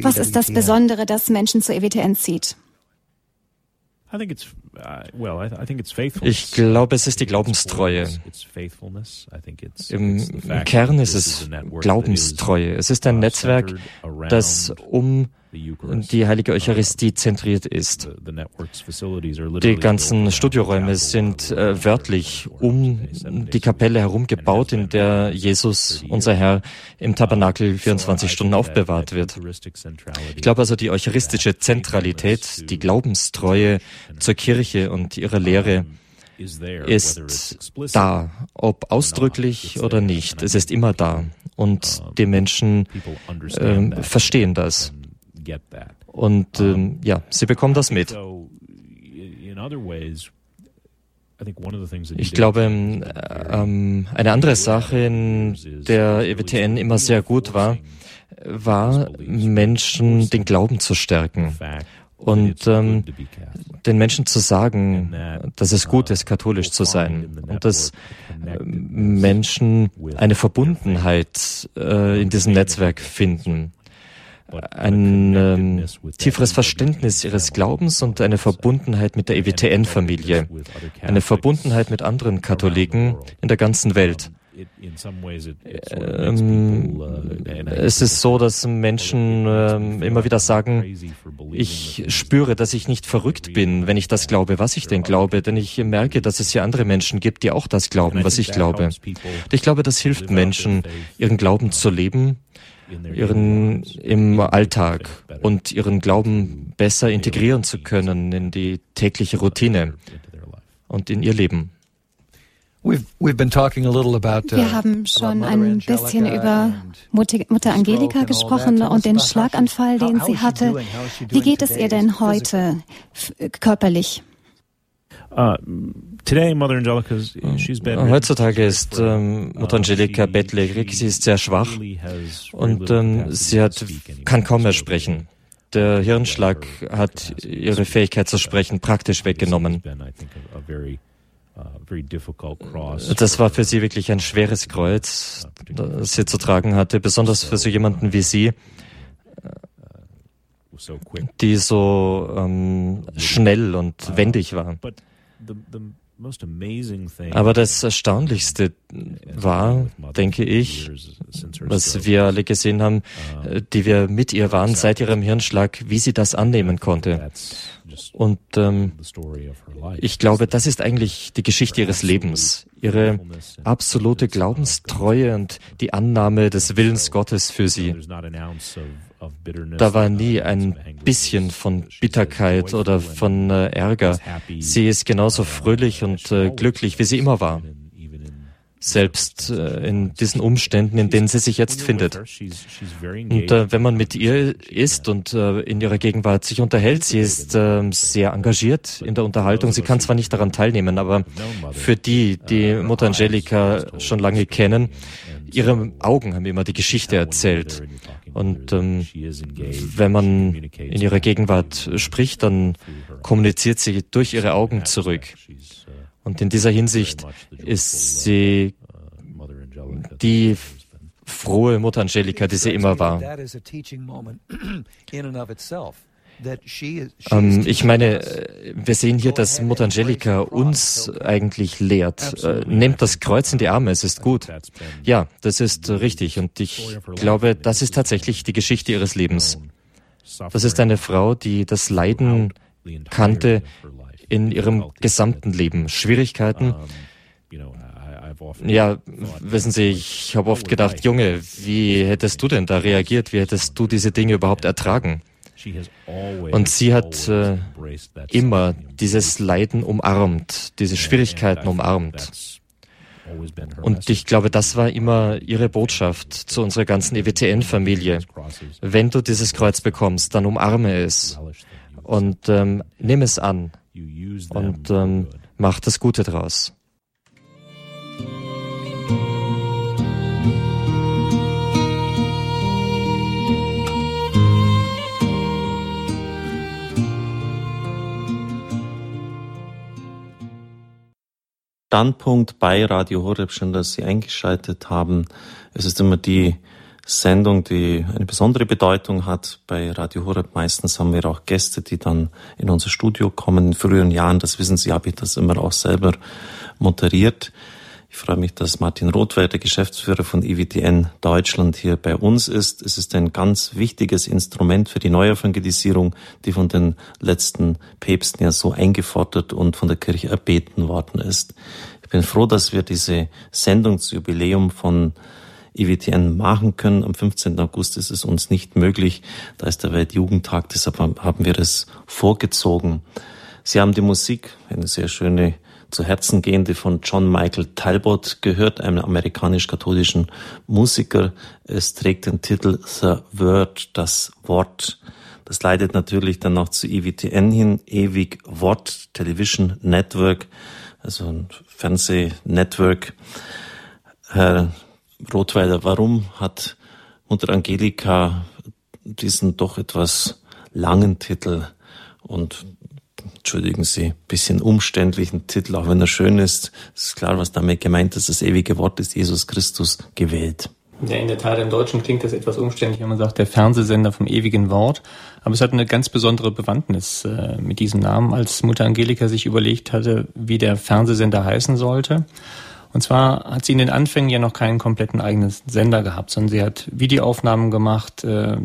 Was ist das Besondere, das Menschen zu EWTN zieht? Ich glaube, es ist die Glaubenstreue. Im Kern ist es Glaubenstreue. Es ist ein Netzwerk, das um die heilige Eucharistie zentriert ist. Die ganzen Studioräume sind äh, wörtlich um die Kapelle herum gebaut, in der Jesus, unser Herr, im Tabernakel 24 Stunden aufbewahrt wird. Ich glaube also, die eucharistische Zentralität, die Glaubenstreue zur Kirche und ihrer Lehre ist da, ob ausdrücklich oder nicht. Es ist immer da. Und die Menschen äh, verstehen das. Und ähm, ja, sie bekommen das mit. Ich glaube, ähm, ähm, eine andere Sache, in der EWTN immer sehr gut war, war, Menschen den Glauben zu stärken und ähm, den Menschen zu sagen, dass es gut ist, katholisch zu sein und dass äh, Menschen eine Verbundenheit äh, in diesem Netzwerk finden ein ähm, tieferes Verständnis ihres Glaubens und eine Verbundenheit mit der EWTN-Familie, eine Verbundenheit mit anderen Katholiken in der ganzen Welt. Ähm, es ist so, dass Menschen ähm, immer wieder sagen, ich spüre, dass ich nicht verrückt bin, wenn ich das glaube, was ich denn glaube, denn ich merke, dass es ja andere Menschen gibt, die auch das glauben, was ich glaube. Und ich glaube, das hilft Menschen, ihren Glauben zu leben ihren im Alltag und ihren Glauben besser integrieren zu können in die tägliche Routine und in ihr Leben. Wir uh, haben schon ein bisschen über Mutter Angelika gesprochen und den Schlaganfall, den sie hatte. Wie geht es ihr denn heute körperlich? Uh, Heutzutage ist ähm, Mutter Angelika bettlägerig, sie ist sehr schwach und ähm, sie hat, kann kaum mehr sprechen. Der Hirnschlag hat ihre Fähigkeit zu sprechen praktisch weggenommen. Das war für sie wirklich ein schweres Kreuz, das sie zu tragen hatte, besonders für so jemanden wie sie, die so ähm, schnell und wendig war. Aber das Erstaunlichste war, denke ich, was wir alle gesehen haben, äh, die wir mit ihr waren seit ihrem Hirnschlag, wie sie das annehmen konnte. Und ähm, ich glaube, das ist eigentlich die Geschichte ihres Lebens, ihre absolute Glaubenstreue und die Annahme des Willens Gottes für sie. Da war nie ein bisschen von Bitterkeit oder von äh, Ärger. Sie ist genauso fröhlich und äh, glücklich, wie sie immer war selbst äh, in diesen Umständen, in denen sie sich jetzt findet. Und äh, wenn man mit ihr ist und äh, in ihrer Gegenwart sich unterhält, sie ist äh, sehr engagiert in der Unterhaltung. Sie kann zwar nicht daran teilnehmen, aber für die, die Mutter Angelika schon lange kennen, ihre Augen haben immer die Geschichte erzählt. Und ähm, wenn man in ihrer Gegenwart spricht, dann kommuniziert sie durch ihre Augen zurück. Und in dieser Hinsicht ist sie die frohe Mutter Angelika, die sie immer war. Ähm, ich meine, äh, wir sehen hier, dass Mutter Angelika uns eigentlich lehrt. Äh, nehmt das Kreuz in die Arme, es ist gut. Ja, das ist richtig. Und ich glaube, das ist tatsächlich die Geschichte ihres Lebens. Das ist eine Frau, die das Leiden kannte, in ihrem gesamten Leben? Schwierigkeiten? Ja, wissen Sie, ich habe oft gedacht, Junge, wie hättest du denn da reagiert? Wie hättest du diese Dinge überhaupt ertragen? Und sie hat äh, immer dieses Leiden umarmt, diese Schwierigkeiten umarmt. Und ich glaube, das war immer ihre Botschaft zu unserer ganzen EWTN-Familie. Wenn du dieses Kreuz bekommst, dann umarme es und ähm, nimm es an und ähm, mach das Gute draus. Standpunkt bei Radio Horeb, schön, dass Sie eingeschaltet haben. Es ist immer die Sendung, die eine besondere Bedeutung hat. Bei Radio Horeb meistens haben wir auch Gäste, die dann in unser Studio kommen. In früheren Jahren, das wissen Sie, habe ich das immer auch selber moderiert. Ich freue mich, dass Martin Rothweiler, der Geschäftsführer von IWTN Deutschland, hier bei uns ist. Es ist ein ganz wichtiges Instrument für die Neuevangelisierung, die von den letzten Päpsten ja so eingefordert und von der Kirche erbeten worden ist. Ich bin froh, dass wir diese Sendung zu Jubiläum von IWTN machen können. Am 15. August ist es uns nicht möglich. Da ist der Weltjugendtag, deshalb haben wir es vorgezogen. Sie haben die Musik, eine sehr schöne, zu Herzen gehende von John Michael Talbot gehört, einem amerikanisch-katholischen Musiker. Es trägt den Titel The Word, das Wort. Das leitet natürlich dann noch zu IWTN hin, ewig Wort Television Network, also ein Fernsehnetwork. Herr Rottweiler, warum hat Mutter Angelika diesen doch etwas langen Titel und entschuldigen Sie, bisschen umständlichen Titel, auch wenn er schön ist. Ist klar, was damit gemeint ist. Das ewige Wort ist Jesus Christus gewählt. Ja, in der Tat, im Deutschen klingt das etwas umständlich, wenn man sagt, der Fernsehsender vom ewigen Wort. Aber es hat eine ganz besondere Bewandtnis äh, mit diesem Namen, als Mutter Angelika sich überlegt hatte, wie der Fernsehsender heißen sollte. Und zwar hat sie in den Anfängen ja noch keinen kompletten eigenen Sender gehabt, sondern sie hat Videoaufnahmen gemacht, äh,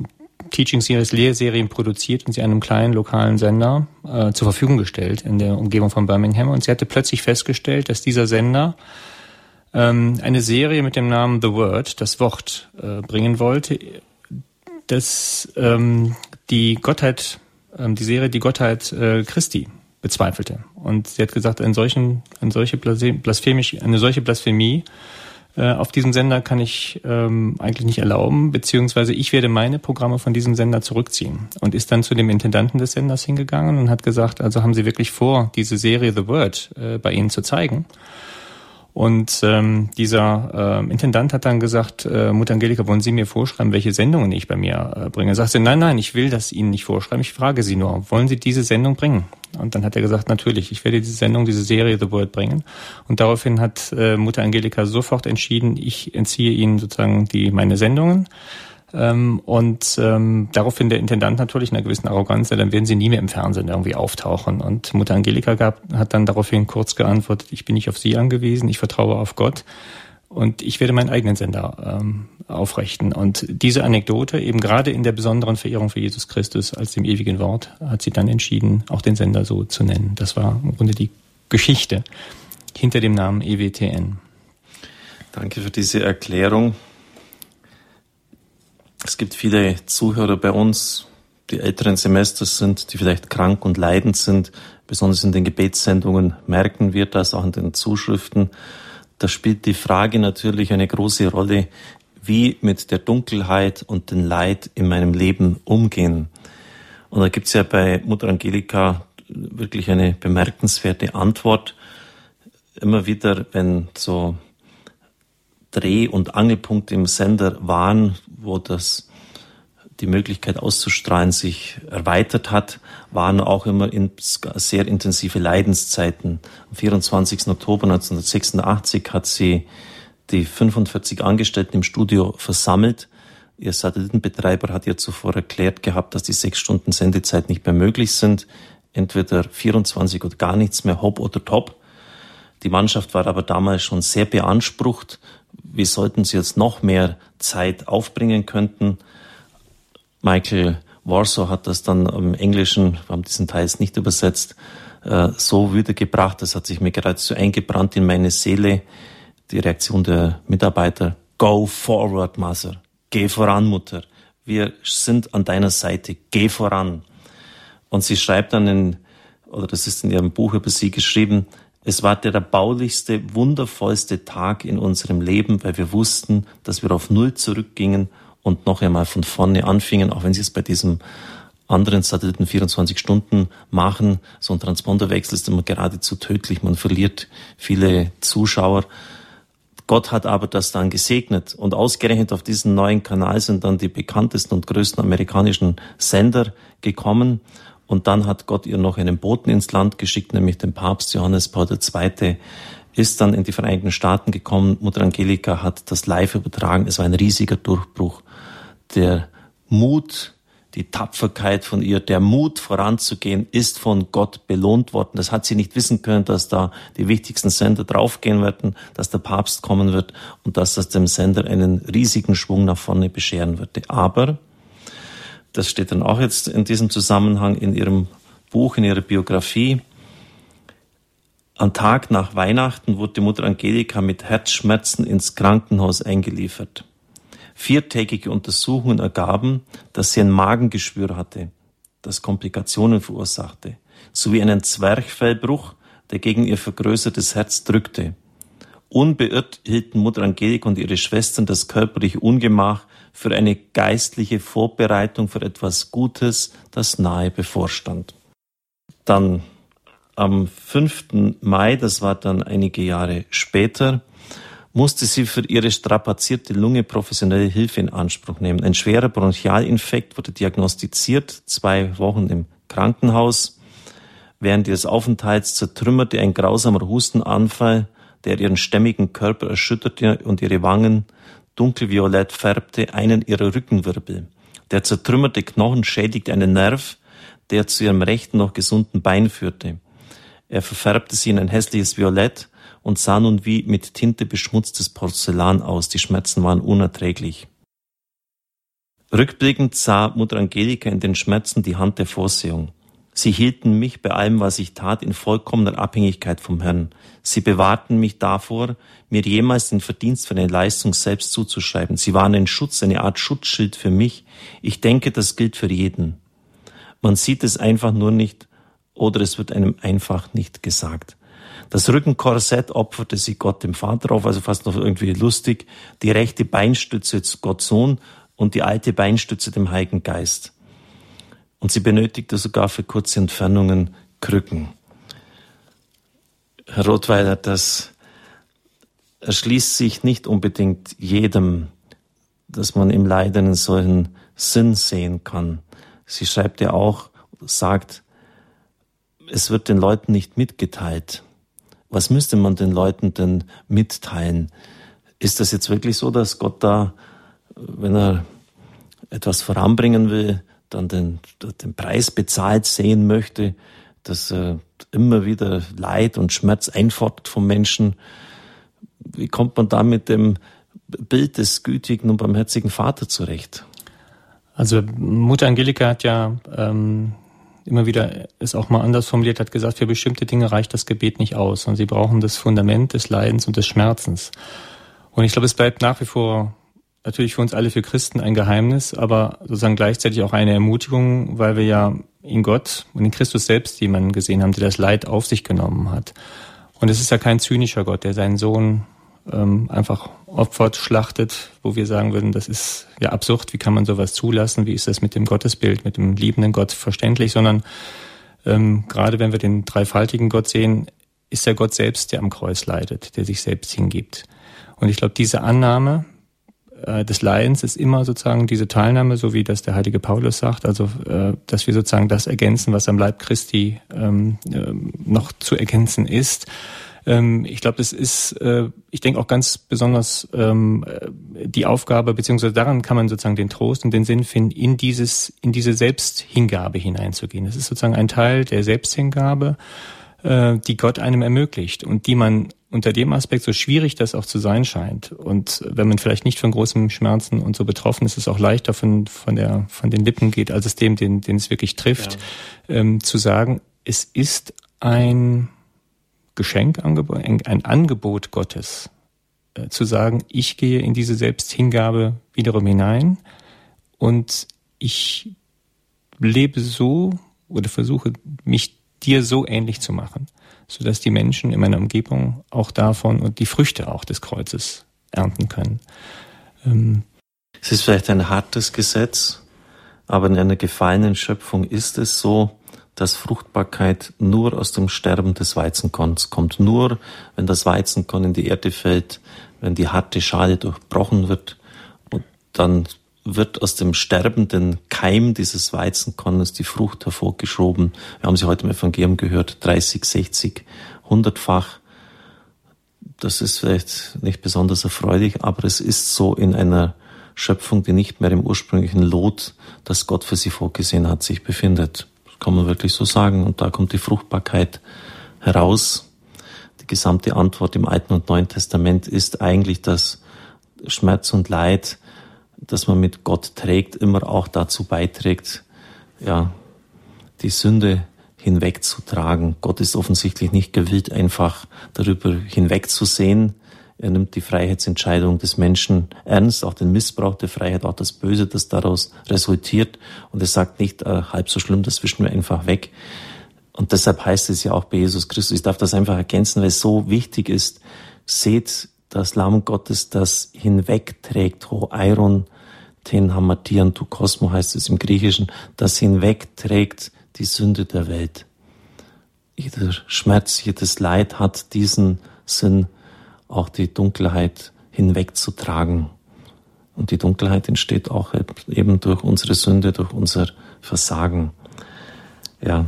Teaching Series Lehrserien produziert und sie einem kleinen lokalen Sender äh, zur Verfügung gestellt in der Umgebung von Birmingham. Und sie hatte plötzlich festgestellt, dass dieser Sender ähm, eine Serie mit dem Namen The Word, das Wort, äh, bringen wollte, das ähm, die Gottheit, ähm, die Serie die Gottheit äh, Christi bezweifelte. Und sie hat gesagt, eine, solchen, eine solche eine solche Blasphemie äh, auf diesem Sender kann ich ähm, eigentlich nicht erlauben, beziehungsweise ich werde meine Programme von diesem Sender zurückziehen. Und ist dann zu dem Intendanten des Senders hingegangen und hat gesagt, also haben Sie wirklich vor, diese Serie The Word äh, bei Ihnen zu zeigen? Und ähm, dieser äh, Intendant hat dann gesagt, äh, Mutter Angelika, wollen Sie mir vorschreiben, welche Sendungen ich bei mir äh, bringe? Sagt sie, nein, nein, ich will das Ihnen nicht vorschreiben, ich frage Sie nur, wollen Sie diese Sendung bringen? Und dann hat er gesagt, natürlich, ich werde diese Sendung, diese Serie The World bringen. Und daraufhin hat äh, Mutter Angelika sofort entschieden, ich entziehe Ihnen sozusagen die meine Sendungen. Ähm, und ähm, daraufhin der Intendant natürlich in einer gewissen Arroganz, ja, dann werden sie nie mehr im Fernsehen irgendwie auftauchen. Und Mutter Angelika gab, hat dann daraufhin kurz geantwortet, ich bin nicht auf Sie angewiesen, ich vertraue auf Gott und ich werde meinen eigenen Sender ähm, aufrichten. Und diese Anekdote, eben gerade in der besonderen Verehrung für Jesus Christus als dem ewigen Wort, hat sie dann entschieden, auch den Sender so zu nennen. Das war im Grunde die Geschichte hinter dem Namen EWTN. Danke für diese Erklärung. Es gibt viele Zuhörer bei uns, die älteren Semester sind, die vielleicht krank und leidend sind. Besonders in den Gebetssendungen merken wir das, auch in den Zuschriften. Da spielt die Frage natürlich eine große Rolle, wie mit der Dunkelheit und dem Leid in meinem Leben umgehen. Und da gibt's ja bei Mutter Angelika wirklich eine bemerkenswerte Antwort. Immer wieder, wenn so Dreh- und Angelpunkte im Sender waren, wo das die Möglichkeit auszustrahlen sich erweitert hat, waren auch immer in sehr intensive Leidenszeiten. Am 24. Oktober 1986 hat sie die 45 Angestellten im Studio versammelt. Ihr Satellitenbetreiber hat ihr zuvor erklärt gehabt, dass die sechs Stunden Sendezeit nicht mehr möglich sind. Entweder 24 oder gar nichts mehr, hopp oder top. Die Mannschaft war aber damals schon sehr beansprucht wie sollten sie jetzt noch mehr Zeit aufbringen könnten. Michael Warsaw hat das dann im Englischen, wir haben diesen Teil nicht übersetzt, äh, so wiedergebracht, das hat sich mir geradezu eingebrannt in meine Seele, die Reaktion der Mitarbeiter, Go forward, Mother, geh voran, Mutter, wir sind an deiner Seite, geh voran. Und sie schreibt dann in, oder das ist in ihrem Buch über sie geschrieben, es war der erbaulichste, wundervollste Tag in unserem Leben, weil wir wussten, dass wir auf Null zurückgingen und noch einmal von vorne anfingen, auch wenn sie es bei diesem anderen Satelliten 24 Stunden machen. So ein Transponderwechsel ist immer geradezu tödlich. Man verliert viele Zuschauer. Gott hat aber das dann gesegnet und ausgerechnet auf diesen neuen Kanal sind dann die bekanntesten und größten amerikanischen Sender gekommen und dann hat Gott ihr noch einen Boten ins Land geschickt, nämlich den Papst Johannes Paul II. Ist dann in die Vereinigten Staaten gekommen. Mutter Angelika hat das live übertragen. Es war ein riesiger Durchbruch. der Mut, die Tapferkeit von ihr, der Mut voranzugehen, ist von Gott belohnt worden. Das hat sie nicht wissen können, dass da die wichtigsten Sender draufgehen werden, dass der Papst kommen wird und dass das dem Sender einen riesigen Schwung nach vorne bescheren würde. Aber, das steht dann auch jetzt in diesem Zusammenhang in ihrem Buch, in ihrer Biografie, am Tag nach Weihnachten wurde Mutter Angelika mit Herzschmerzen ins Krankenhaus eingeliefert. Viertägige Untersuchungen ergaben, dass sie ein Magengeschwür hatte, das Komplikationen verursachte, sowie einen Zwerchfellbruch, der gegen ihr vergrößertes Herz drückte. Unbeirrt hielten Mutter Angelika und ihre Schwestern das körperliche Ungemach für eine geistliche Vorbereitung für etwas Gutes, das nahe bevorstand. Dann am 5. Mai, das war dann einige Jahre später, musste sie für ihre strapazierte Lunge professionelle Hilfe in Anspruch nehmen. Ein schwerer Bronchialinfekt wurde diagnostiziert, zwei Wochen im Krankenhaus. Während ihres Aufenthalts zertrümmerte ein grausamer Hustenanfall, der ihren stämmigen Körper erschütterte und ihre Wangen dunkelviolett färbte, einen ihrer Rückenwirbel. Der zertrümmerte Knochen schädigte einen Nerv, der zu ihrem rechten noch gesunden Bein führte. Er verfärbte sie in ein hässliches Violett und sah nun wie mit Tinte beschmutztes Porzellan aus. Die Schmerzen waren unerträglich. Rückblickend sah Mutter Angelika in den Schmerzen die Hand der Vorsehung. Sie hielten mich bei allem, was ich tat, in vollkommener Abhängigkeit vom Herrn. Sie bewahrten mich davor, mir jemals den Verdienst für eine Leistung selbst zuzuschreiben. Sie waren ein Schutz, eine Art Schutzschild für mich. Ich denke, das gilt für jeden. Man sieht es einfach nur nicht oder es wird einem einfach nicht gesagt. Das Rückenkorsett opferte sie Gott dem Vater auf, also fast noch irgendwie lustig. Die rechte Beinstütze Gott Sohn und die alte Beinstütze dem Heiligen Geist. Und sie benötigte sogar für kurze Entfernungen Krücken. Herr Rothweiler, das erschließt sich nicht unbedingt jedem, dass man im Leiden einen solchen Sinn sehen kann. Sie schreibt ja auch, sagt, es wird den Leuten nicht mitgeteilt was müsste man den Leuten denn mitteilen? Ist das jetzt wirklich so, dass Gott da, wenn er etwas voranbringen will, dann den, den Preis bezahlt sehen möchte, dass er immer wieder Leid und Schmerz einfordert vom Menschen? Wie kommt man da mit dem Bild des gütigen und barmherzigen Vater zurecht? Also Mutter Angelika hat ja ähm, immer wieder es auch mal anders formuliert hat, gesagt, für bestimmte Dinge reicht das Gebet nicht aus und sie brauchen das Fundament des Leidens und des Schmerzens. Und ich glaube, es bleibt nach wie vor natürlich für uns alle, für Christen ein Geheimnis, aber sozusagen gleichzeitig auch eine Ermutigung, weil wir ja in Gott und in Christus selbst jemanden gesehen haben, der das Leid auf sich genommen hat. Und es ist ja kein zynischer Gott, der seinen Sohn ähm, einfach opfert, schlachtet, wo wir sagen würden, das ist ja absurd, wie kann man sowas zulassen, wie ist das mit dem Gottesbild, mit dem liebenden Gott verständlich, sondern ähm, gerade wenn wir den dreifaltigen Gott sehen, ist der Gott selbst, der am Kreuz leidet, der sich selbst hingibt. Und ich glaube, diese Annahme äh, des Leidens ist immer sozusagen diese Teilnahme, so wie das der heilige Paulus sagt, also äh, dass wir sozusagen das ergänzen, was am Leib Christi ähm, äh, noch zu ergänzen ist. Ähm, ich glaube, das ist, äh, ich denke auch ganz besonders ähm, die Aufgabe, beziehungsweise daran kann man sozusagen den Trost und den Sinn finden, in dieses, in diese Selbsthingabe hineinzugehen. Das ist sozusagen ein Teil der Selbsthingabe, die Gott einem ermöglicht und die man unter dem Aspekt, so schwierig das auch zu sein scheint, und wenn man vielleicht nicht von großen Schmerzen und so betroffen ist, ist es auch leichter von, von, der, von den Lippen geht, als es dem, den, den es wirklich trifft, ja. ähm, zu sagen, es ist ein Geschenk, ein Angebot Gottes, äh, zu sagen, ich gehe in diese Selbsthingabe wiederum hinein und ich lebe so oder versuche mich dir so ähnlich zu machen, so dass die Menschen in meiner Umgebung auch davon und die Früchte auch des Kreuzes ernten können. Ähm es ist vielleicht ein hartes Gesetz, aber in einer gefallenen Schöpfung ist es so, dass Fruchtbarkeit nur aus dem Sterben des Weizenkorns kommt. Nur wenn das Weizenkorn in die Erde fällt, wenn die harte Schale durchbrochen wird, und dann wird aus dem sterbenden Keim dieses Weizenkornes die Frucht hervorgeschoben. Wir haben sie heute im Evangelium gehört, 30, 60, 100-fach. Das ist vielleicht nicht besonders erfreulich, aber es ist so in einer Schöpfung, die nicht mehr im ursprünglichen Lot, das Gott für sie vorgesehen hat, sich befindet. Das kann man wirklich so sagen. Und da kommt die Fruchtbarkeit heraus. Die gesamte Antwort im Alten und Neuen Testament ist eigentlich, dass Schmerz und Leid, das man mit Gott trägt, immer auch dazu beiträgt, ja, die Sünde hinwegzutragen. Gott ist offensichtlich nicht gewillt, einfach darüber hinwegzusehen. Er nimmt die Freiheitsentscheidung des Menschen ernst, auch den Missbrauch der Freiheit, auch das Böse, das daraus resultiert. Und er sagt nicht, äh, halb so schlimm, das wischen wir einfach weg. Und deshalb heißt es ja auch bei Jesus Christus, ich darf das einfach ergänzen, weil es so wichtig ist, seht das Lamm Gottes, das hinwegträgt, ho Iron, ten hamatian tu Kosmo heißt es im Griechischen, das hinwegträgt die Sünde der Welt. Jeder Schmerz, jedes Leid hat diesen Sinn, auch die Dunkelheit hinwegzutragen. Und die Dunkelheit entsteht auch eben durch unsere Sünde, durch unser Versagen. Ja.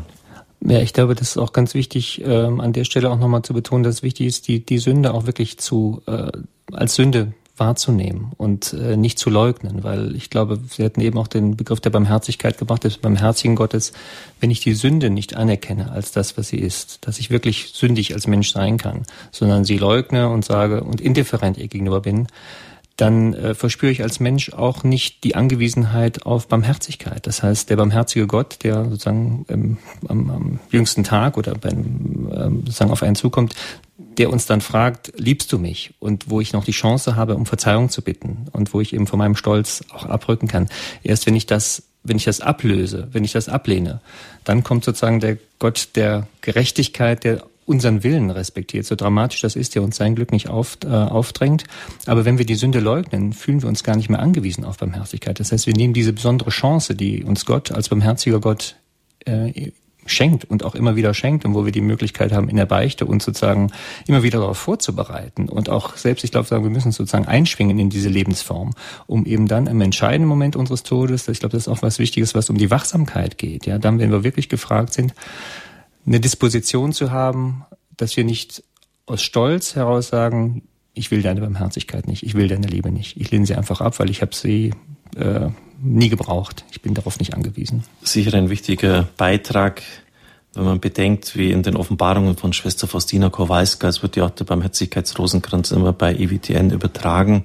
Ja, ich glaube, das ist auch ganz wichtig, ähm, an der Stelle auch nochmal zu betonen, dass es wichtig ist, die, die Sünde auch wirklich zu, äh, als Sünde wahrzunehmen und äh, nicht zu leugnen, weil ich glaube, Sie hatten eben auch den Begriff der Barmherzigkeit gebracht, des barmherzigen Gottes, wenn ich die Sünde nicht anerkenne als das, was sie ist, dass ich wirklich sündig als Mensch sein kann, sondern sie leugne und sage und indifferent ihr gegenüber bin, dann äh, verspüre ich als Mensch auch nicht die Angewiesenheit auf Barmherzigkeit. Das heißt, der barmherzige Gott, der sozusagen ähm, am, am jüngsten Tag oder beim, ähm, sozusagen auf einen zukommt, der uns dann fragt, liebst du mich? Und wo ich noch die Chance habe, um Verzeihung zu bitten und wo ich eben von meinem Stolz auch abrücken kann. Erst wenn ich das, wenn ich das ablöse, wenn ich das ablehne, dann kommt sozusagen der Gott der Gerechtigkeit, der unseren Willen respektiert, so dramatisch das ist, der uns sein Glück nicht auf, äh, aufdrängt. Aber wenn wir die Sünde leugnen, fühlen wir uns gar nicht mehr angewiesen auf Barmherzigkeit. Das heißt, wir nehmen diese besondere Chance, die uns Gott als barmherziger Gott äh, schenkt und auch immer wieder schenkt und wo wir die Möglichkeit haben, in der Beichte uns sozusagen immer wieder darauf vorzubereiten und auch selbst, ich glaube, sagen, wir müssen sozusagen einschwingen in diese Lebensform, um eben dann im entscheidenden Moment unseres Todes, ich glaube, das ist auch was Wichtiges, was um die Wachsamkeit geht, ja, dann, wenn wir wirklich gefragt sind, eine Disposition zu haben, dass wir nicht aus Stolz heraus sagen, ich will deine Barmherzigkeit nicht, ich will deine Liebe nicht. Ich lehne sie einfach ab, weil ich habe sie äh, nie gebraucht. Ich bin darauf nicht angewiesen. Sicher ein wichtiger Beitrag, wenn man bedenkt, wie in den Offenbarungen von Schwester Faustina Kowalska, es wird ja auch der Barmherzigkeitsrosenkranz immer bei EWTN übertragen,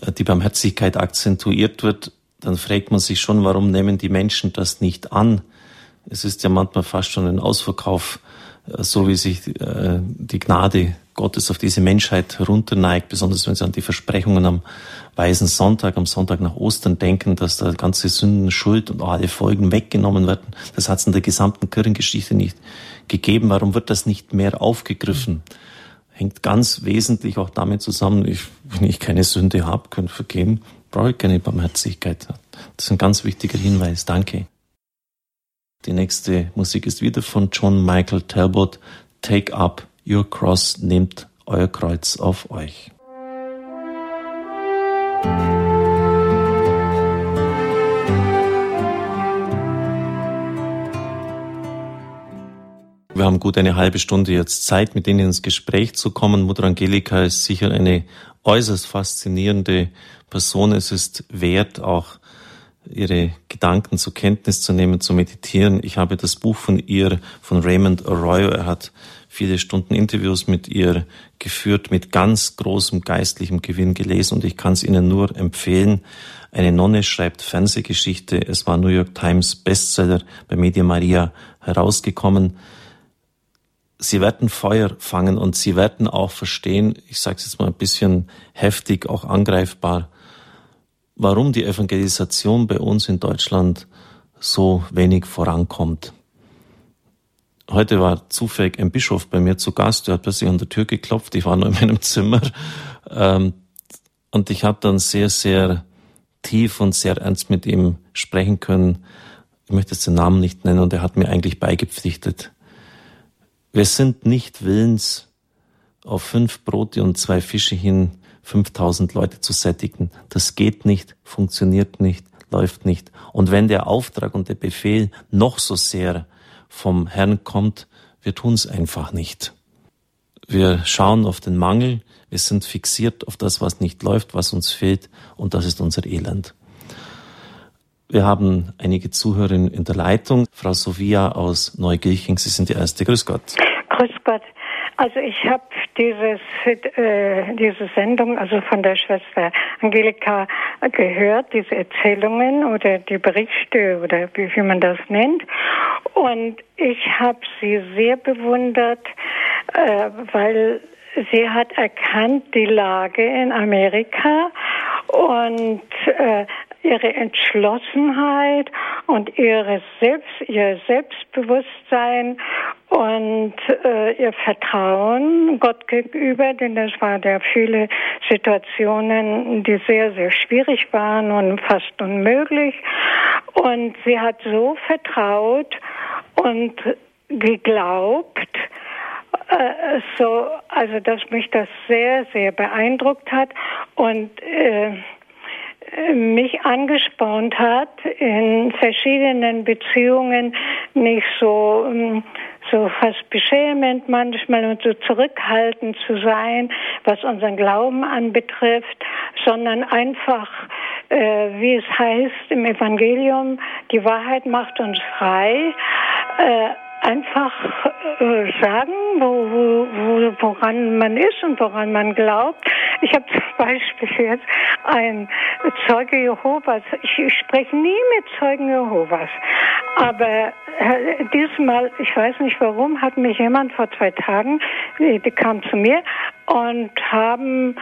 äh, die Barmherzigkeit akzentuiert wird, dann fragt man sich schon, warum nehmen die Menschen das nicht an? Es ist ja manchmal fast schon ein Ausverkauf, so wie sich äh, die Gnade Gottes auf diese Menschheit herunterneigt, besonders wenn sie an die Versprechungen am Weißen Sonntag, am Sonntag nach Ostern denken, dass da ganze Sünden, Schuld und alle Folgen weggenommen werden. Das hat es in der gesamten Kirchengeschichte nicht gegeben. Warum wird das nicht mehr aufgegriffen? Hängt ganz wesentlich auch damit zusammen, ich, wenn ich keine Sünde habe, kann vergeben, brauche ich keine Barmherzigkeit. Das ist ein ganz wichtiger Hinweis. Danke. Die nächste Musik ist wieder von John Michael Talbot. Take up your cross, nehmt euer Kreuz auf euch. Wir haben gut eine halbe Stunde jetzt Zeit, mit Ihnen ins Gespräch zu kommen. Mutter Angelika ist sicher eine äußerst faszinierende Person. Es ist wert, auch ihre Gedanken zur Kenntnis zu nehmen, zu meditieren. Ich habe das Buch von ihr, von Raymond Arroyo, er hat viele Stunden Interviews mit ihr geführt, mit ganz großem geistlichem Gewinn gelesen und ich kann es Ihnen nur empfehlen. Eine Nonne schreibt Fernsehgeschichte. Es war New York Times Bestseller bei Media Maria herausgekommen. Sie werden Feuer fangen und Sie werden auch verstehen, ich sage es jetzt mal ein bisschen heftig, auch angreifbar, warum die Evangelisation bei uns in Deutschland so wenig vorankommt. Heute war zufällig ein Bischof bei mir zu Gast, der hat plötzlich an der Tür geklopft, ich war nur in meinem Zimmer ähm, und ich habe dann sehr, sehr tief und sehr ernst mit ihm sprechen können. Ich möchte jetzt den Namen nicht nennen und er hat mir eigentlich beigepflichtet. Wir sind nicht willens, auf fünf Brote und zwei Fische hin 5000 Leute zu sättigen. Das geht nicht, funktioniert nicht, läuft nicht. Und wenn der Auftrag und der Befehl noch so sehr vom Herrn kommt, wir tun es einfach nicht. Wir schauen auf den Mangel, wir sind fixiert auf das, was nicht läuft, was uns fehlt, und das ist unser Elend. Wir haben einige Zuhörerinnen in der Leitung. Frau Sophia aus Neugilching, Sie sind die Erste. Grüß Gott. Grüß Gott. Also ich habe dieses, äh, diese Sendung, also von der Schwester Angelika gehört, diese Erzählungen oder die Berichte oder wie, wie man das nennt. Und ich habe sie sehr bewundert, äh, weil sie hat erkannt die Lage in Amerika und äh, ihre Entschlossenheit und ihre Selbst, ihr Selbstbewusstsein und äh, ihr Vertrauen Gott gegenüber, denn das waren ja viele Situationen, die sehr, sehr schwierig waren und fast unmöglich. Und sie hat so vertraut und geglaubt, äh, so, also dass mich das sehr, sehr beeindruckt hat und äh, mich angespornt hat, in verschiedenen Beziehungen nicht so, ähm, so fast beschämend manchmal und so zurückhaltend zu sein, was unseren Glauben anbetrifft, sondern einfach, äh, wie es heißt im Evangelium, die Wahrheit macht uns frei. Äh, einfach äh, sagen, wo, wo, wo, woran man ist und woran man glaubt. Ich habe zum Beispiel jetzt ein Zeuge Jehovas. Ich, ich spreche nie mit Zeugen Jehovas. Aber äh, diesmal, ich weiß nicht warum, hat mich jemand vor zwei Tagen, die, die kam zu mir und haben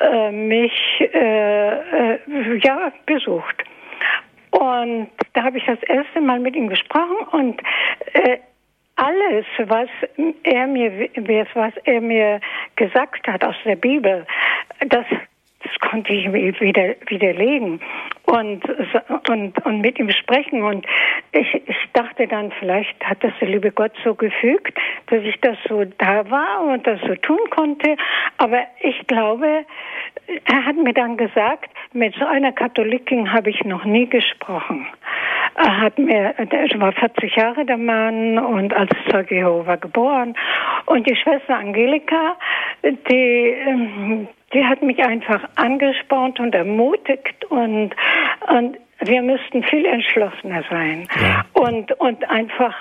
äh, mich äh, äh, ja besucht. Und da habe ich das erste Mal mit ihm gesprochen und äh, alles, was er mir, was er mir gesagt hat aus der Bibel, das, das konnte ich wieder, widerlegen und, und, und mit ihm sprechen. Und ich, ich dachte dann, vielleicht hat das der liebe Gott so gefügt, dass ich das so da war und das so tun konnte. Aber ich glaube, er hat mir dann gesagt, mit so einer Katholikin habe ich noch nie gesprochen. Hat mir, er war 40 Jahre der Mann und als Zeuge Jehova geboren. Und die Schwester Angelika, die, ähm, die hat mich einfach angespornt und ermutigt und, und wir müssten viel entschlossener sein ja. und, und einfach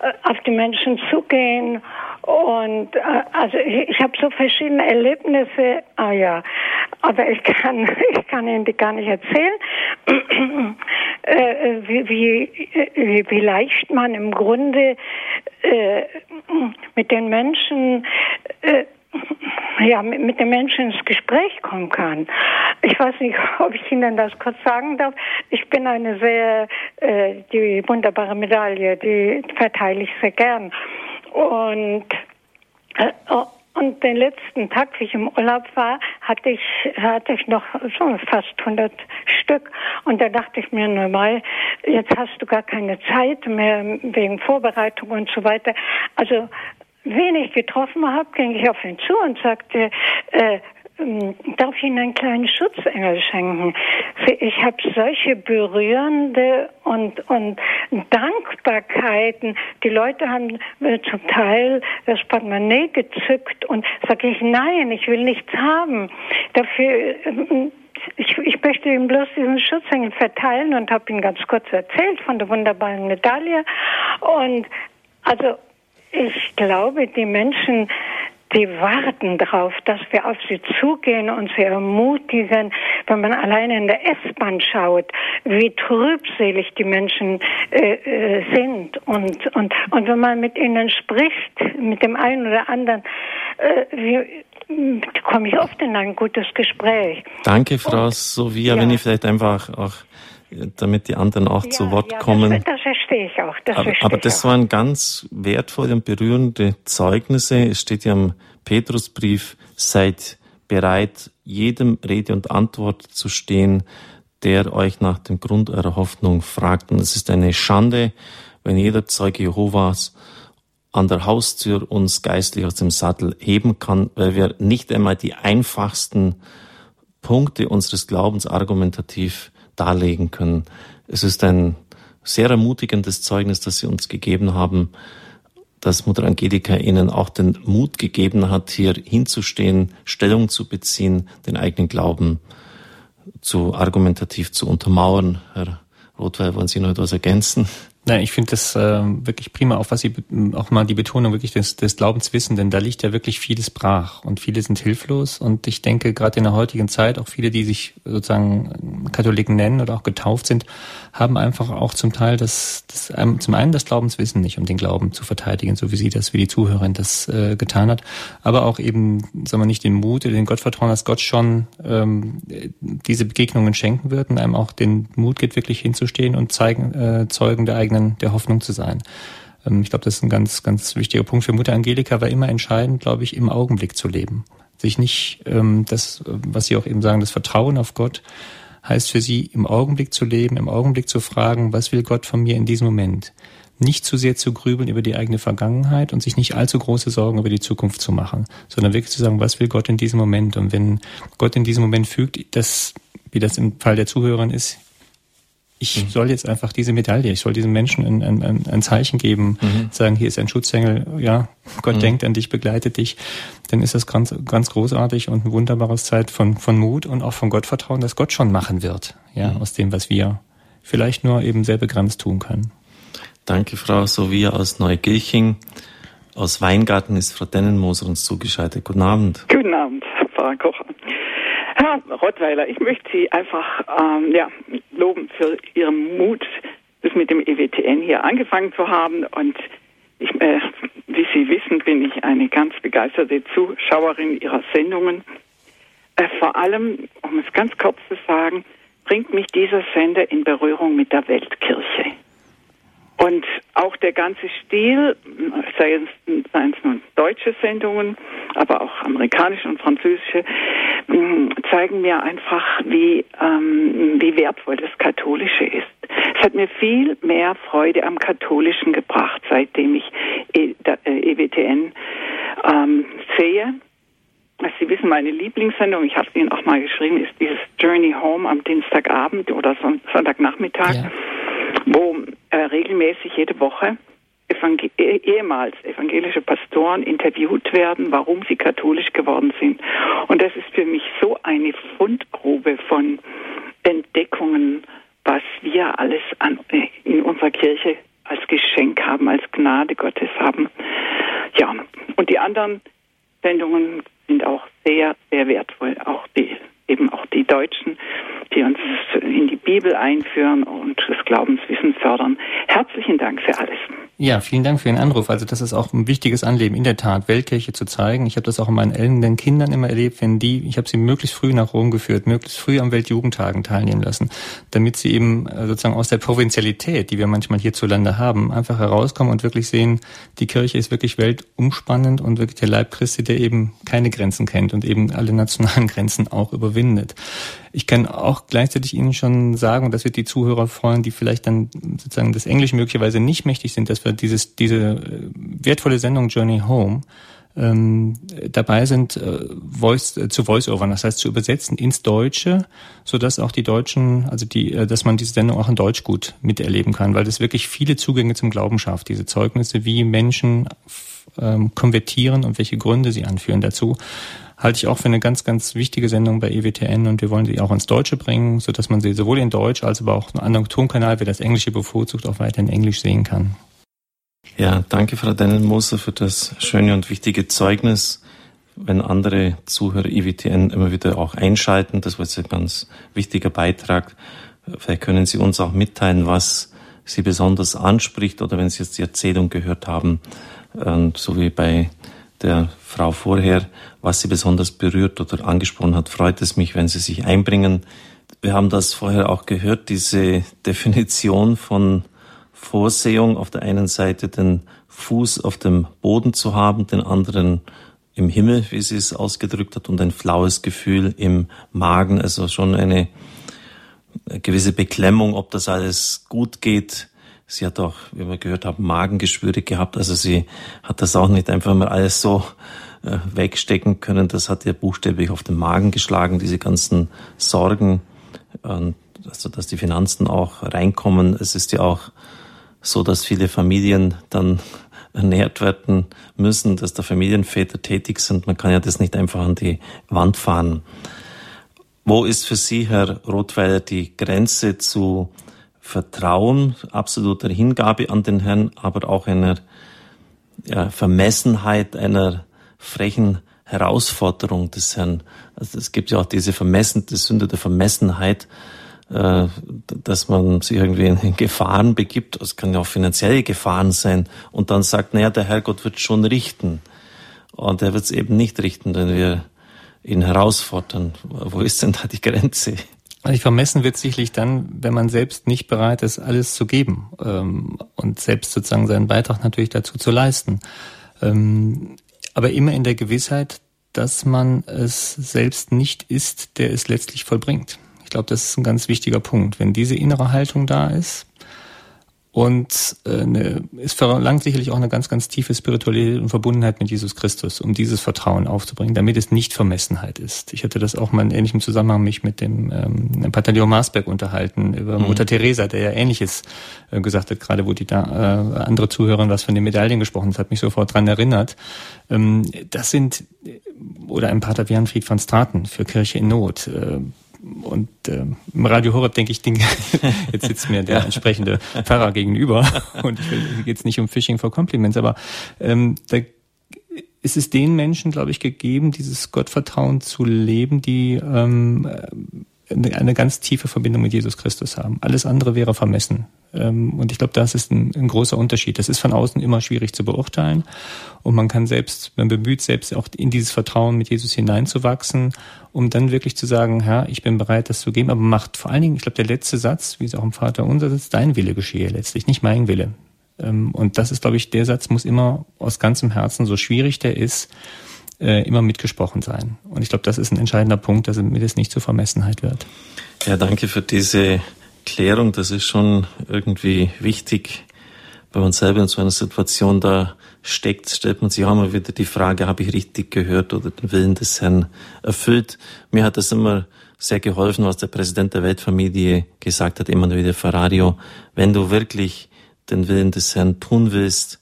äh, auf die Menschen zugehen. Und äh, also ich, ich habe so verschiedene Erlebnisse. Ah ja, aber ich kann, ich kann Ihnen die gar nicht erzählen, äh, wie, wie, wie leicht man im Grunde äh, mit den Menschen äh, ja, mit, den Menschen ins Gespräch kommen kann. Ich weiß nicht, ob ich Ihnen das kurz sagen darf. Ich bin eine sehr, äh, die wunderbare Medaille, die verteile ich sehr gern. Und äh, oh, und den letzten Tag, wie ich im Urlaub war, hatte ich, hatte ich noch so fast 100 Stück. Und da dachte ich mir normal, jetzt hast du gar keine Zeit mehr wegen Vorbereitung und so weiter. Also, wen ich getroffen habe, ging ich auf ihn zu und sagte, äh, ähm, darf ich Ihnen einen kleinen Schutzengel schenken? Ich habe solche berührende und, und Dankbarkeiten. Die Leute haben äh, zum Teil das Portemonnaie gezückt und sage ich, nein, ich will nichts haben. Dafür, ähm, ich, ich möchte ihm bloß diesen Schutzengel verteilen und habe ihm ganz kurz erzählt von der wunderbaren Medaille. Und also ich glaube, die Menschen die warten darauf, dass wir auf sie zugehen und sie ermutigen. Wenn man alleine in der S-Bahn schaut, wie trübselig die Menschen äh, äh, sind und, und, und wenn man mit ihnen spricht, mit dem einen oder anderen, äh, wie, komme ich oft in ein gutes Gespräch. Danke, Frau und, Sovia, ja. wenn ich vielleicht einfach auch damit die anderen auch ja, zu Wort ja, kommen. Das, das verstehe ich auch. Das aber, aber das auch. waren ganz wertvolle und berührende Zeugnisse. Es steht ja im Petrusbrief, seid bereit, jedem Rede und Antwort zu stehen, der euch nach dem Grund eurer Hoffnung fragt. Und es ist eine Schande, wenn jeder Zeuge Jehovas an der Haustür uns geistlich aus dem Sattel heben kann, weil wir nicht einmal die einfachsten Punkte unseres Glaubens argumentativ darlegen können. Es ist ein sehr ermutigendes Zeugnis, das Sie uns gegeben haben. dass Mutter Angelika ihnen auch den Mut gegeben hat, hier hinzustehen, Stellung zu beziehen, den eigenen Glauben zu argumentativ zu untermauern. Herr Rotweil, wollen Sie noch etwas ergänzen? Nein, ich finde das äh, wirklich prima, auch was Sie auch mal die Betonung wirklich des, des Glaubens wissen, denn da liegt ja wirklich vieles brach und viele sind hilflos und ich denke gerade in der heutigen Zeit auch viele, die sich sozusagen Katholiken nennen oder auch getauft sind, haben einfach auch zum Teil das, das ähm, zum einen das Glaubenswissen nicht, um den Glauben zu verteidigen, so wie Sie das, wie die Zuhörerin das äh, getan hat, aber auch eben, sagen wir nicht den Mut, den Gottvertrauen, dass Gott schon ähm, diese Begegnungen schenken wird und einem auch den Mut gibt, wirklich hinzustehen und zeigen, äh, Zeugen der eigenen, der Hoffnung zu sein. Ähm, ich glaube, das ist ein ganz, ganz wichtiger Punkt für Mutter Angelika, war immer entscheidend, glaube ich, im Augenblick zu leben. Sich nicht ähm, das, was Sie auch eben sagen, das Vertrauen auf Gott, heißt für sie, im Augenblick zu leben, im Augenblick zu fragen, was will Gott von mir in diesem Moment? Nicht zu sehr zu grübeln über die eigene Vergangenheit und sich nicht allzu große Sorgen über die Zukunft zu machen, sondern wirklich zu sagen, was will Gott in diesem Moment? Und wenn Gott in diesem Moment fügt, dass, wie das im Fall der Zuhörerin ist, ich mhm. soll jetzt einfach diese Medaille, ich soll diesem Menschen ein, ein, ein Zeichen geben, mhm. sagen, hier ist ein Schutzengel, ja, Gott mhm. denkt an dich, begleitet dich, dann ist das ganz, ganz großartig und ein wunderbares Zeit von, von Mut und auch von Gottvertrauen, dass Gott schon machen wird, ja, mhm. aus dem, was wir vielleicht nur eben sehr begrenzt tun können. Danke, Frau Sovia aus Neugilching. Aus Weingarten ist Frau Dennenmoser uns zugeschaltet. Guten Abend. Guten Abend, Frau Kocher. Herr Rottweiler, ich möchte Sie einfach ähm, ja, loben für Ihren Mut, das mit dem EWTN hier angefangen zu haben. Und ich, äh, wie Sie wissen, bin ich eine ganz begeisterte Zuschauerin Ihrer Sendungen. Äh, vor allem, um es ganz kurz zu sagen, bringt mich dieser Sender in Berührung mit der Weltkirche. Und auch der ganze Stil, seien es nun deutsche Sendungen, aber auch amerikanische und französische, mm, zeigen mir einfach, wie, ähm, wie wertvoll das Katholische ist. Es hat mir viel mehr Freude am Katholischen gebracht, seitdem ich EWTN e ähm, sehe. Sie wissen, meine Lieblingssendung, ich habe es Ihnen auch mal geschrieben, ist dieses Journey Home am Dienstagabend oder Sonntagnachmittag. Ja wo äh, regelmäßig jede Woche Evangel eh, ehemals evangelische Pastoren interviewt werden, warum sie katholisch geworden sind. Und das ist für mich so eine Fundgrube von Entdeckungen, was wir alles an, äh, in unserer Kirche als Geschenk haben, als Gnade Gottes haben. Ja, und die anderen Sendungen sind auch sehr, sehr wertvoll. Auch die, eben auch die Deutschen, die uns in die Bibel einführen und das Glaubenswissen fördern. Herzlichen Dank für alles. Ja, vielen Dank für den Anruf. Also das ist auch ein wichtiges Anleben, in der Tat, Weltkirche zu zeigen. Ich habe das auch in meinen eltern Kindern immer erlebt, wenn die, ich habe sie möglichst früh nach Rom geführt, möglichst früh am Weltjugendtagen teilnehmen lassen, damit sie eben äh, sozusagen aus der Provinzialität, die wir manchmal hierzulande haben, einfach herauskommen und wirklich sehen, die Kirche ist wirklich weltumspannend und wirklich der Leib Christi, der eben keine Grenzen kennt und eben alle nationalen Grenzen auch überwindet. Ich kann auch gleichzeitig Ihnen schon sagen, und das wird die Zuhörer freuen, die vielleicht dann sozusagen das Englisch möglicherweise nicht mächtig sind, dass wir dieses, diese äh, wertvolle Sendung Journey Home ähm, dabei sind, äh, Voice, äh, zu Voice-Overn, das heißt zu übersetzen ins Deutsche, so dass auch die Deutschen, also die, äh, dass man diese Sendung auch in Deutsch gut miterleben kann, weil das wirklich viele Zugänge zum Glauben schafft, diese Zeugnisse, wie Menschen ähm, konvertieren und welche Gründe sie anführen dazu halte ich auch für eine ganz, ganz wichtige Sendung bei EWTN und wir wollen sie auch ins Deutsche bringen, so dass man sie sowohl in Deutsch als aber auch einen anderen Tonkanal, wer das Englische bevorzugt, auch weiter in Englisch sehen kann. Ja, danke Frau Dennenmoser für das schöne und wichtige Zeugnis. Wenn andere Zuhörer EWTN immer wieder auch einschalten, das war jetzt ein ganz wichtiger Beitrag. Vielleicht können Sie uns auch mitteilen, was Sie besonders anspricht oder wenn Sie jetzt die Erzählung gehört haben, so wie bei der Frau vorher, was sie besonders berührt oder angesprochen hat, freut es mich, wenn Sie sich einbringen. Wir haben das vorher auch gehört, diese Definition von Vorsehung, auf der einen Seite den Fuß auf dem Boden zu haben, den anderen im Himmel, wie sie es ausgedrückt hat, und ein flaues Gefühl im Magen, also schon eine gewisse Beklemmung, ob das alles gut geht. Sie hat auch, wie wir gehört haben, Magengeschwüre gehabt. Also sie hat das auch nicht einfach mal alles so äh, wegstecken können. Das hat ihr buchstäblich auf den Magen geschlagen, diese ganzen Sorgen, äh, also dass die Finanzen auch reinkommen. Es ist ja auch so, dass viele Familien dann ernährt werden müssen, dass da Familienväter tätig sind. Man kann ja das nicht einfach an die Wand fahren. Wo ist für Sie, Herr Rothweiler, die Grenze zu Vertrauen, absoluter Hingabe an den Herrn, aber auch einer ja, Vermessenheit, einer frechen Herausforderung des Herrn. Also es gibt ja auch diese Vermessen, die Sünde der Vermessenheit, äh, dass man sich irgendwie in Gefahren begibt. Es kann ja auch finanzielle Gefahren sein und dann sagt, naja, der Herrgott wird schon richten. Und er wird es eben nicht richten, wenn wir ihn herausfordern. Wo ist denn da die Grenze? Also ich vermessen wird sicherlich dann, wenn man selbst nicht bereit ist, alles zu geben ähm, und selbst sozusagen seinen Beitrag natürlich dazu zu leisten. Ähm, aber immer in der Gewissheit, dass man es selbst nicht ist, der es letztlich vollbringt. Ich glaube, das ist ein ganz wichtiger Punkt. Wenn diese innere Haltung da ist, und äh, eine, es verlangt sicherlich auch eine ganz, ganz tiefe Spiritualität und Verbundenheit mit Jesus Christus, um dieses Vertrauen aufzubringen, damit es nicht Vermessenheit ist. Ich hatte das auch mal in ähnlichem Zusammenhang mich mit dem ähm, Pantaleon Marsberg unterhalten, über mhm. Mutter Teresa, der ja Ähnliches äh, gesagt hat, gerade wo die da äh, andere Zuhörer was von den Medaillen gesprochen hat, hat mich sofort dran erinnert. Ähm, das sind, oder ein Pater Bernfried von Straten für Kirche in Not. Äh, und äh, im Radio Horeb denke ich, jetzt sitzt mir der entsprechende Pfarrer gegenüber. Und ich will, hier geht es nicht um Phishing for Compliments, aber ähm, da ist es den Menschen, glaube ich, gegeben, dieses Gottvertrauen zu leben, die ähm, eine ganz tiefe Verbindung mit Jesus Christus haben. Alles andere wäre vermessen. Ähm, und ich glaube, das ist ein, ein, großer Unterschied. Das ist von außen immer schwierig zu beurteilen. Und man kann selbst, man bemüht selbst auch in dieses Vertrauen mit Jesus hineinzuwachsen, um dann wirklich zu sagen, Herr, ich bin bereit, das zu geben. Aber macht vor allen Dingen, ich glaube, der letzte Satz, wie es auch im Vater unser sitzt, dein Wille geschehe letztlich, nicht mein Wille. Ähm, und das ist, glaube ich, der Satz muss immer aus ganzem Herzen, so schwierig der ist, äh, immer mitgesprochen sein. Und ich glaube, das ist ein entscheidender Punkt, dass mir das nicht zur Vermessenheit wird. Ja, danke für diese Klärung. Das ist schon irgendwie wichtig, wenn man selber in so einer Situation da steckt, stellt man sich auch mal wieder die Frage, habe ich richtig gehört oder den Willen des Herrn erfüllt? Mir hat das immer sehr geholfen, was der Präsident der Weltfamilie gesagt hat, Emanuele Ferrario. Wenn du wirklich den Willen des Herrn tun willst,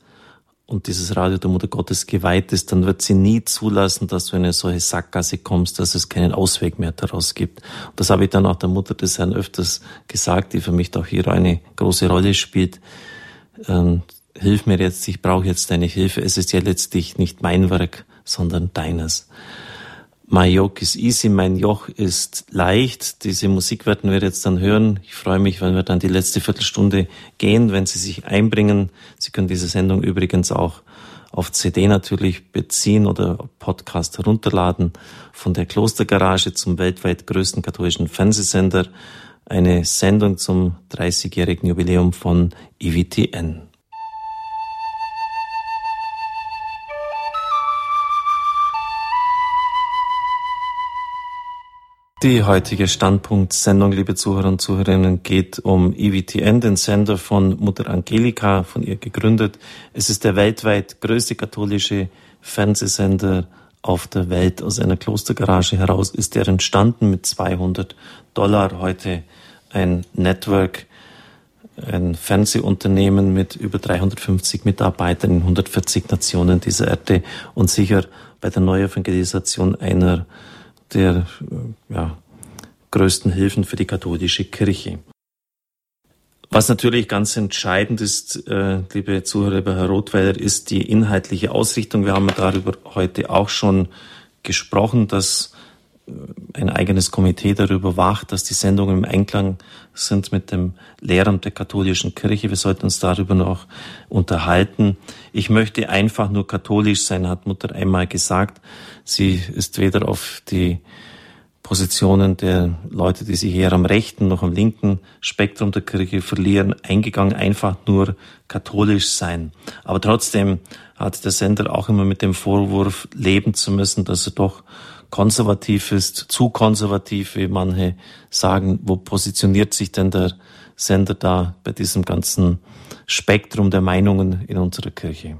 und dieses Radio der Mutter Gottes geweiht ist, dann wird sie nie zulassen, dass du in eine solche Sackgasse kommst, dass es keinen Ausweg mehr daraus gibt. Und das habe ich dann auch der Mutter des Herrn öfters gesagt, die für mich auch hier eine große Rolle spielt. Ähm, hilf mir jetzt, ich brauche jetzt deine Hilfe. Es ist ja letztlich nicht mein Werk, sondern deines. My Yoke is easy, mein Joch ist leicht. Diese Musik werden wir jetzt dann hören. Ich freue mich, wenn wir dann die letzte Viertelstunde gehen, wenn Sie sich einbringen. Sie können diese Sendung übrigens auch auf CD natürlich beziehen oder Podcast herunterladen. Von der Klostergarage zum weltweit größten katholischen Fernsehsender. Eine Sendung zum 30-jährigen Jubiläum von IWTN. Die heutige Standpunktssendung, liebe Zuhörer und Zuhörerinnen, geht um EWTN, den Sender von Mutter Angelika, von ihr gegründet. Es ist der weltweit größte katholische Fernsehsender auf der Welt. Aus einer Klostergarage heraus ist er entstanden mit 200 Dollar. Heute ein Network, ein Fernsehunternehmen mit über 350 Mitarbeitern in 140 Nationen dieser Erde und sicher bei der Neuevangelisation einer der äh, ja, größten Hilfen für die katholische Kirche. Was natürlich ganz entscheidend ist, äh, liebe Zuhörer, lieber Herr Rothweiler, ist die inhaltliche Ausrichtung. Wir haben darüber heute auch schon gesprochen, dass äh, ein eigenes Komitee darüber wacht, dass die Sendungen im Einklang sind mit dem Lehramt der katholischen Kirche. Wir sollten uns darüber noch unterhalten. Ich möchte einfach nur katholisch sein, hat Mutter einmal gesagt. Sie ist weder auf die Positionen der Leute, die sich eher am rechten noch am linken Spektrum der Kirche verlieren, eingegangen, einfach nur katholisch sein. Aber trotzdem hat der Sender auch immer mit dem Vorwurf leben zu müssen, dass er doch konservativ ist, zu konservativ, wie manche sagen. Wo positioniert sich denn der Sender da bei diesem ganzen Spektrum der Meinungen in unserer Kirche?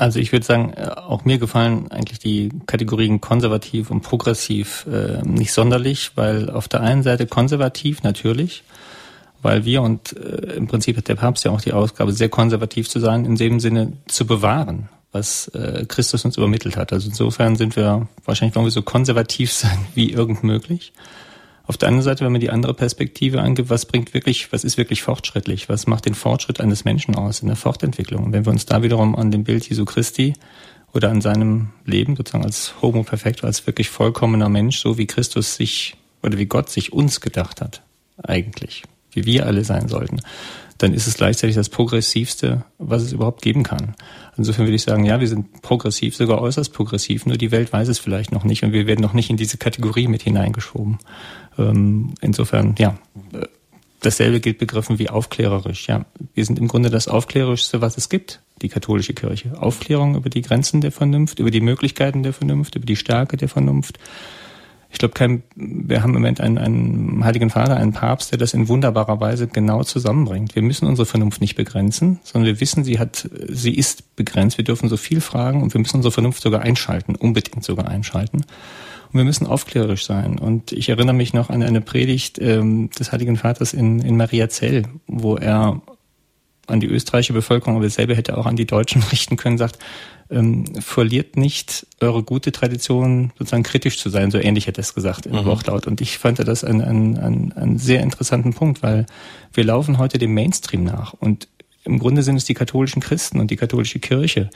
Also ich würde sagen, äh, auch mir gefallen eigentlich die Kategorien konservativ und progressiv äh, nicht sonderlich, weil auf der einen Seite konservativ natürlich, weil wir und äh, im Prinzip hat der Papst ja auch die Ausgabe, sehr konservativ zu sein, in dem Sinne zu bewahren, was äh, Christus uns übermittelt hat. Also insofern sind wir, wahrscheinlich wollen wir so konservativ sein wie irgend möglich. Auf der anderen Seite, wenn man die andere Perspektive angibt, was bringt wirklich, was ist wirklich fortschrittlich? Was macht den Fortschritt eines Menschen aus in der Fortentwicklung? Wenn wir uns da wiederum an dem Bild Jesu Christi oder an seinem Leben sozusagen als Homo perfecto, als wirklich vollkommener Mensch, so wie Christus sich oder wie Gott sich uns gedacht hat, eigentlich, wie wir alle sein sollten, dann ist es gleichzeitig das Progressivste, was es überhaupt geben kann. Insofern würde ich sagen, ja, wir sind progressiv, sogar äußerst progressiv, nur die Welt weiß es vielleicht noch nicht und wir werden noch nicht in diese Kategorie mit hineingeschoben. Ähm, insofern, ja, dasselbe gilt begriffen wie aufklärerisch. Ja, wir sind im Grunde das Aufklärerischste, was es gibt, die katholische Kirche. Aufklärung über die Grenzen der Vernunft, über die Möglichkeiten der Vernunft, über die Stärke der Vernunft, ich glaube, kein, wir haben im Moment einen, einen Heiligen Vater, einen Papst, der das in wunderbarer Weise genau zusammenbringt. Wir müssen unsere Vernunft nicht begrenzen, sondern wir wissen, sie hat, sie ist begrenzt. Wir dürfen so viel fragen und wir müssen unsere Vernunft sogar einschalten, unbedingt sogar einschalten. Und wir müssen aufklärerisch sein. Und ich erinnere mich noch an eine Predigt ähm, des Heiligen Vaters in, in Mariazell, wo er an die österreichische Bevölkerung, aber dasselbe hätte auch an die Deutschen richten können, sagt, ähm, verliert nicht eure gute Tradition, sozusagen kritisch zu sein. So ähnlich hätte er es gesagt im mhm. Wortlaut. Und ich fand das einen, einen, einen, einen sehr interessanten Punkt, weil wir laufen heute dem Mainstream nach. Und im Grunde sind es die katholischen Christen und die katholische Kirche,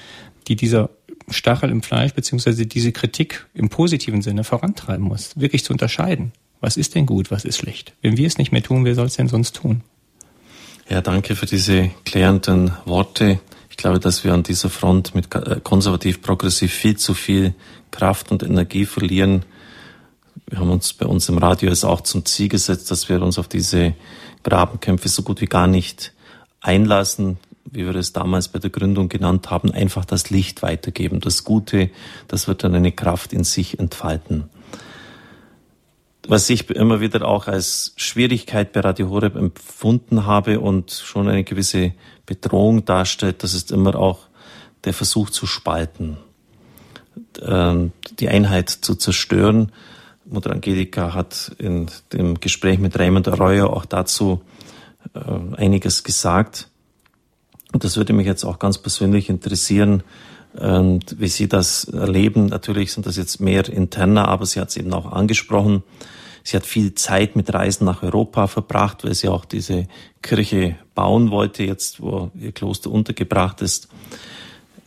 die dieser Stachel im Fleisch beziehungsweise diese Kritik im positiven Sinne vorantreiben muss, wirklich zu unterscheiden. Was ist denn gut, was ist schlecht? Wenn wir es nicht mehr tun, wer soll es denn sonst tun? Ja, danke für diese klärenden Worte. Ich glaube, dass wir an dieser Front mit äh, konservativ-progressiv viel zu viel Kraft und Energie verlieren. Wir haben uns bei uns im Radio es auch zum Ziel gesetzt, dass wir uns auf diese Grabenkämpfe so gut wie gar nicht einlassen, wie wir es damals bei der Gründung genannt haben, einfach das Licht weitergeben. Das Gute, das wird dann eine Kraft in sich entfalten was ich immer wieder auch als Schwierigkeit bei Radio Horeb empfunden habe und schon eine gewisse Bedrohung darstellt, das ist immer auch der Versuch zu spalten, ähm, die Einheit zu zerstören. Mutter Angelika hat in dem Gespräch mit Raymond Arroyo auch dazu äh, einiges gesagt. Und das würde mich jetzt auch ganz persönlich interessieren, und wie Sie das erleben, natürlich sind das jetzt mehr interner, aber sie hat es eben auch angesprochen. Sie hat viel Zeit mit Reisen nach Europa verbracht, weil sie auch diese Kirche bauen wollte, jetzt wo ihr Kloster untergebracht ist.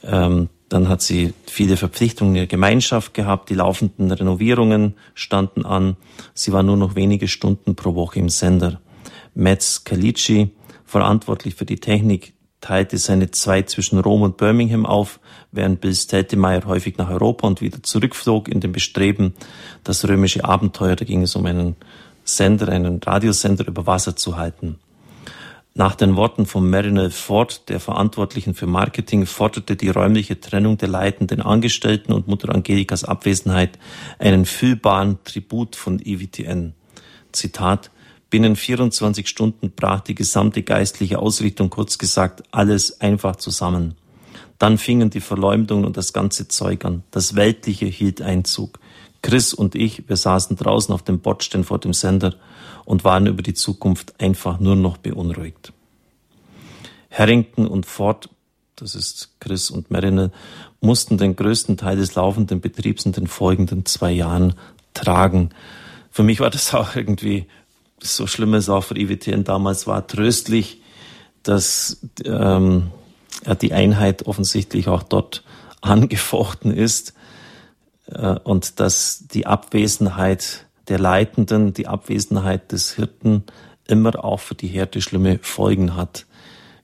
Ähm, dann hat sie viele Verpflichtungen in der Gemeinschaft gehabt. Die laufenden Renovierungen standen an. Sie war nur noch wenige Stunden pro Woche im Sender. Metz Calici, verantwortlich für die Technik, teilte seine Zeit zwischen Rom und Birmingham auf, während Bill Steltemeyer häufig nach Europa und wieder zurückflog in dem Bestreben, das römische Abenteuer, da ging es um einen Sender, einen Radiosender über Wasser zu halten. Nach den Worten von Marinel Ford, der Verantwortlichen für Marketing, forderte die räumliche Trennung der leitenden Angestellten und Mutter Angelikas Abwesenheit einen fühlbaren Tribut von EWTN. Zitat, Binnen 24 Stunden brach die gesamte geistliche Ausrichtung, kurz gesagt, alles einfach zusammen. Dann fingen die Verleumdungen und das ganze Zeug an. Das Weltliche hielt Einzug. Chris und ich, wir saßen draußen auf dem Bordstein vor dem Sender und waren über die Zukunft einfach nur noch beunruhigt. Harrington und Ford, das ist Chris und Marinel, mussten den größten Teil des laufenden Betriebs in den folgenden zwei Jahren tragen. Für mich war das auch irgendwie so schlimm es auch für IWTN damals war, tröstlich, dass ähm, die Einheit offensichtlich auch dort angefochten ist äh, und dass die Abwesenheit der Leitenden, die Abwesenheit des Hirten immer auch für die Härte schlimme Folgen hat.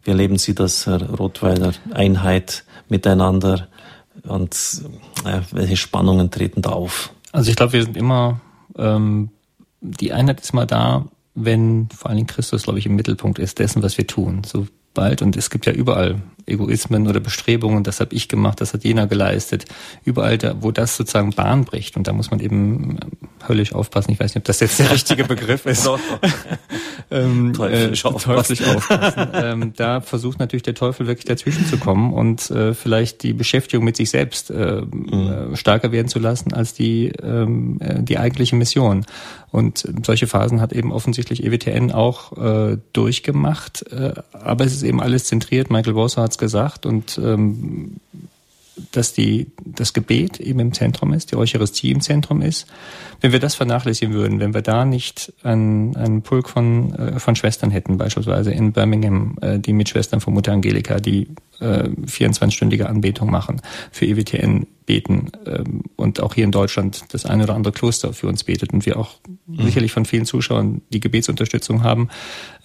Wie erleben Sie das, Herr Rottweiler? Einheit miteinander und äh, welche Spannungen treten da auf? Also ich glaube, wir sind immer ähm, die Einheit ist mal da, wenn vor allen Dingen Christus, glaube ich, im Mittelpunkt ist dessen, was wir tun. Sobald, und es gibt ja überall Egoismen oder Bestrebungen, das habe ich gemacht, das hat jener geleistet. Überall, da, wo das sozusagen Bahn bricht, und da muss man eben höllisch aufpassen, ich weiß nicht, ob das jetzt der richtige Begriff ist. ähm, teuflisch, äh, aufpassen. teuflisch aufpassen. ähm, da versucht natürlich der Teufel wirklich dazwischen zu kommen und äh, vielleicht die Beschäftigung mit sich selbst äh, mhm. stärker werden zu lassen als die, ähm, äh, die eigentliche Mission. Und solche Phasen hat eben offensichtlich EWTN auch äh, durchgemacht. Äh, aber es ist eben alles zentriert. Michael Bosser hat es gesagt und ähm, dass die, das Gebet eben im Zentrum ist, die Eucharistie im Zentrum ist. Wenn wir das vernachlässigen würden, wenn wir da nicht einen, einen Pulk von, äh, von Schwestern hätten, beispielsweise in Birmingham, äh, die mit Schwestern von Mutter Angelika, die äh, 24-stündige Anbetung machen, für EWTN beten ähm, und auch hier in Deutschland das eine oder andere Kloster für uns betet und wir auch mhm. sicherlich von vielen Zuschauern die Gebetsunterstützung haben,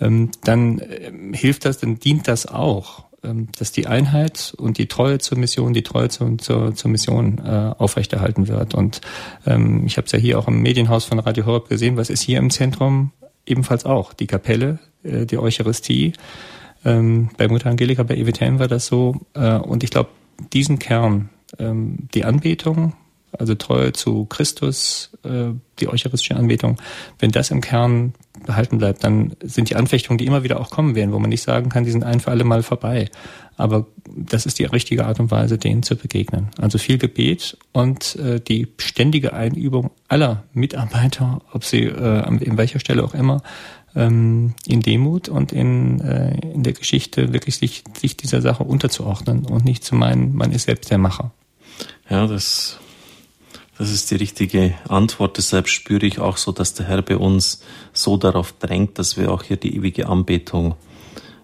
ähm, dann äh, hilft das, dann dient das auch dass die Einheit und die Treue zur Mission, die Treue zur, zur, zur Mission äh, aufrechterhalten wird. Und ähm, ich habe es ja hier auch im Medienhaus von Radio Horeb gesehen, was ist hier im Zentrum ebenfalls auch. Die Kapelle, äh, die Eucharistie. Ähm, bei Mutter Angelika, bei EWTN war das so. Äh, und ich glaube, diesen Kern, ähm, die Anbetung, also Treue zu Christus, äh, die eucharistische Anbetung, wenn das im Kern behalten bleibt, dann sind die Anfechtungen, die immer wieder auch kommen werden, wo man nicht sagen kann, die sind ein für alle Mal vorbei. Aber das ist die richtige Art und Weise, denen zu begegnen. Also viel Gebet und äh, die ständige Einübung aller Mitarbeiter, ob sie äh, in welcher Stelle auch immer, ähm, in Demut und in, äh, in der Geschichte wirklich sich, sich dieser Sache unterzuordnen und nicht zu meinen, man ist selbst der Macher. Ja, das das ist die richtige Antwort. Deshalb spüre ich auch so, dass der Herr bei uns so darauf drängt, dass wir auch hier die ewige Anbetung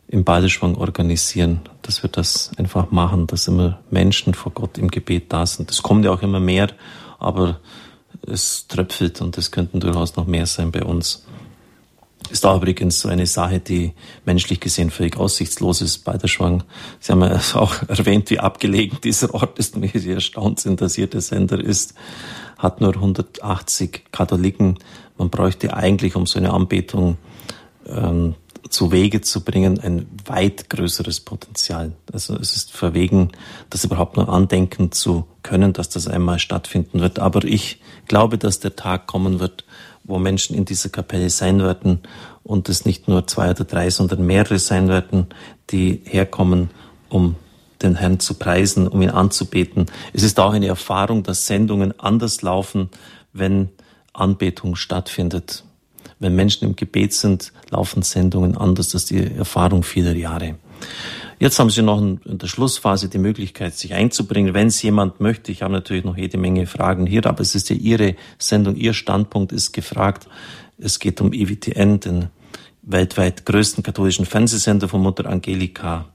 im Badeschwang organisieren, dass wir das einfach machen, dass immer Menschen vor Gott im Gebet da sind. Es kommt ja auch immer mehr, aber es tröpfelt und es könnten durchaus noch mehr sein bei uns. Ist auch übrigens so eine Sache, die menschlich gesehen völlig aussichtslos ist bei der Schwang. Sie haben ja auch erwähnt, wie abgelegen dieser Ort ist, wie Sie erstaunt sind, dass hier der Sender ist. Hat nur 180 Katholiken. Man bräuchte eigentlich, um so eine Anbetung ähm, zu Wege zu bringen, ein weit größeres Potenzial. Also es ist verwegen, das überhaupt nur andenken zu können, dass das einmal stattfinden wird. Aber ich glaube, dass der Tag kommen wird, wo Menschen in dieser Kapelle sein werden und es nicht nur zwei oder drei, sondern mehrere sein werden, die herkommen, um den Herrn zu preisen, um ihn anzubeten. Es ist auch eine Erfahrung, dass Sendungen anders laufen, wenn Anbetung stattfindet. Wenn Menschen im Gebet sind, laufen Sendungen anders. Das ist die Erfahrung vieler Jahre. Jetzt haben Sie noch in der Schlussphase die Möglichkeit, sich einzubringen, wenn es jemand möchte. Ich habe natürlich noch jede Menge Fragen hier, aber es ist ja Ihre Sendung, Ihr Standpunkt ist gefragt. Es geht um EWTN, den weltweit größten katholischen Fernsehsender von Mutter Angelika.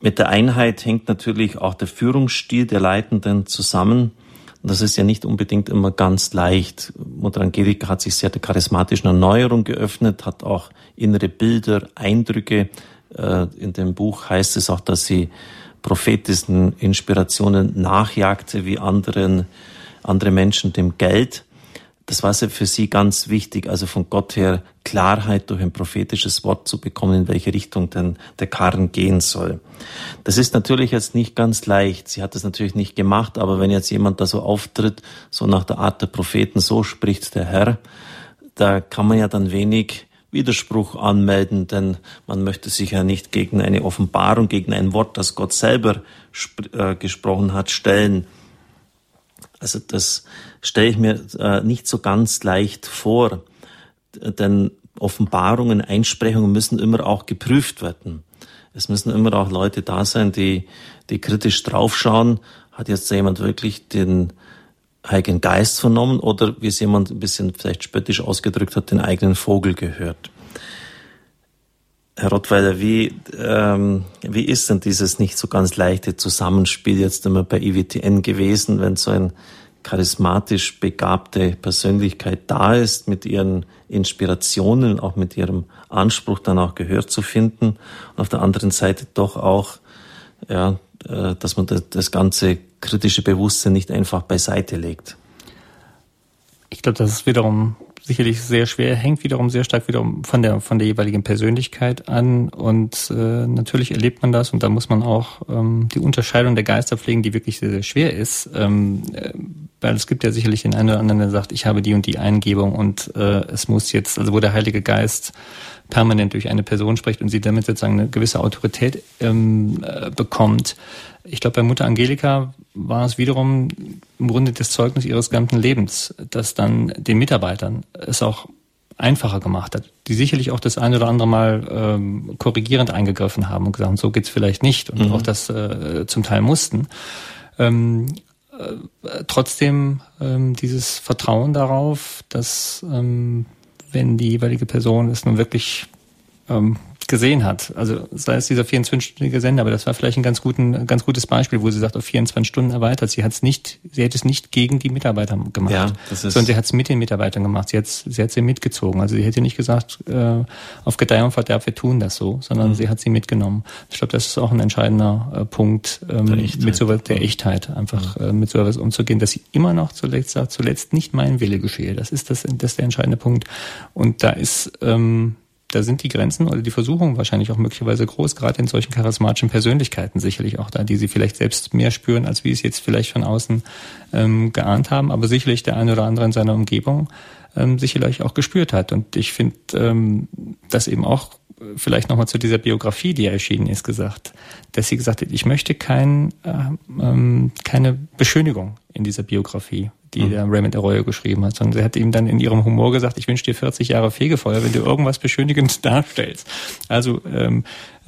Mit der Einheit hängt natürlich auch der Führungsstil der Leitenden zusammen. das ist ja nicht unbedingt immer ganz leicht. Mutter Angelika hat sich sehr der charismatischen Erneuerung geöffnet, hat auch innere Bilder, Eindrücke in dem Buch heißt es auch, dass sie prophetischen Inspirationen nachjagte wie anderen, andere Menschen dem Geld. Das war für sie ganz wichtig, also von Gott her Klarheit durch ein prophetisches Wort zu bekommen, in welche Richtung denn der Karren gehen soll. Das ist natürlich jetzt nicht ganz leicht. Sie hat das natürlich nicht gemacht, aber wenn jetzt jemand da so auftritt, so nach der Art der Propheten, so spricht der Herr, da kann man ja dann wenig Widerspruch anmelden, denn man möchte sich ja nicht gegen eine Offenbarung, gegen ein Wort, das Gott selber äh, gesprochen hat, stellen. Also das stelle ich mir äh, nicht so ganz leicht vor, denn Offenbarungen, Einsprechungen müssen immer auch geprüft werden. Es müssen immer auch Leute da sein, die, die kritisch draufschauen. Hat jetzt jemand wirklich den Heiligen Geist vernommen oder wie es jemand ein bisschen vielleicht spöttisch ausgedrückt hat, den eigenen Vogel gehört. Herr Rottweiler, wie, ähm, wie ist denn dieses nicht so ganz leichte Zusammenspiel jetzt immer bei IWTN gewesen, wenn so ein charismatisch begabte Persönlichkeit da ist, mit ihren Inspirationen, auch mit ihrem Anspruch dann auch Gehör zu finden und auf der anderen Seite doch auch, ja, dass man das ganze kritische Bewusstsein nicht einfach beiseite legt. Ich glaube, das ist wiederum sicherlich sehr schwer, hängt wiederum sehr stark wiederum von der von der jeweiligen Persönlichkeit an und äh, natürlich erlebt man das und da muss man auch ähm, die Unterscheidung der Geister pflegen, die wirklich sehr, sehr schwer ist, ähm, äh, weil es gibt ja sicherlich den einen oder anderen, der sagt, ich habe die und die Eingebung und äh, es muss jetzt, also wo der Heilige Geist permanent durch eine Person spricht und sie damit sozusagen eine gewisse Autorität ähm, äh, bekommt. Ich glaube, bei Mutter Angelika war es wiederum im Grunde das Zeugnis ihres gesamten Lebens, das dann den Mitarbeitern es auch einfacher gemacht hat, die sicherlich auch das eine oder andere Mal ähm, korrigierend eingegriffen haben und gesagt, so geht's vielleicht nicht und mhm. auch das äh, zum Teil mussten. Ähm, äh, trotzdem ähm, dieses Vertrauen darauf, dass ähm, wenn die jeweilige Person es nun wirklich ähm, gesehen hat. Also sei es dieser 24-stündige Sender, aber das war vielleicht ein ganz, guten, ganz gutes Beispiel, wo sie sagt, auf 24 Stunden erweitert. Sie hat es nicht, sie hätte es nicht gegen die Mitarbeiter gemacht, ja, das ist sondern sie hat es mit den Mitarbeitern gemacht. Sie hat sie hat sie mitgezogen. Also sie hätte nicht gesagt, äh, auf Gedeih und Verderb, wir tun das so, sondern mhm. sie hat sie mitgenommen. Ich glaube, das ist auch ein entscheidender äh, Punkt, ähm, mit sowas der Echtheit, einfach mhm. äh, mit sowas umzugehen, dass sie immer noch zuletzt sagt, zuletzt nicht mein Wille geschehe. Das ist das, das ist der entscheidende Punkt. Und da ist ähm, da sind die Grenzen oder die Versuchungen wahrscheinlich auch möglicherweise groß, gerade in solchen charismatischen Persönlichkeiten sicherlich auch da, die sie vielleicht selbst mehr spüren, als wie es jetzt vielleicht von außen ähm, geahnt haben, aber sicherlich der eine oder andere in seiner Umgebung ähm, sicherlich auch gespürt hat. Und ich finde ähm, das eben auch vielleicht nochmal zu dieser Biografie, die erschienen ist, gesagt, dass sie gesagt hat, ich möchte kein, äh, ähm, keine Beschönigung in dieser Biografie die mhm. der Raymond Arroyo geschrieben hat, sondern sie hat ihm dann in ihrem Humor gesagt, ich wünsche dir 40 Jahre Fegefeuer, wenn du irgendwas beschönigend darstellst. Also ähm,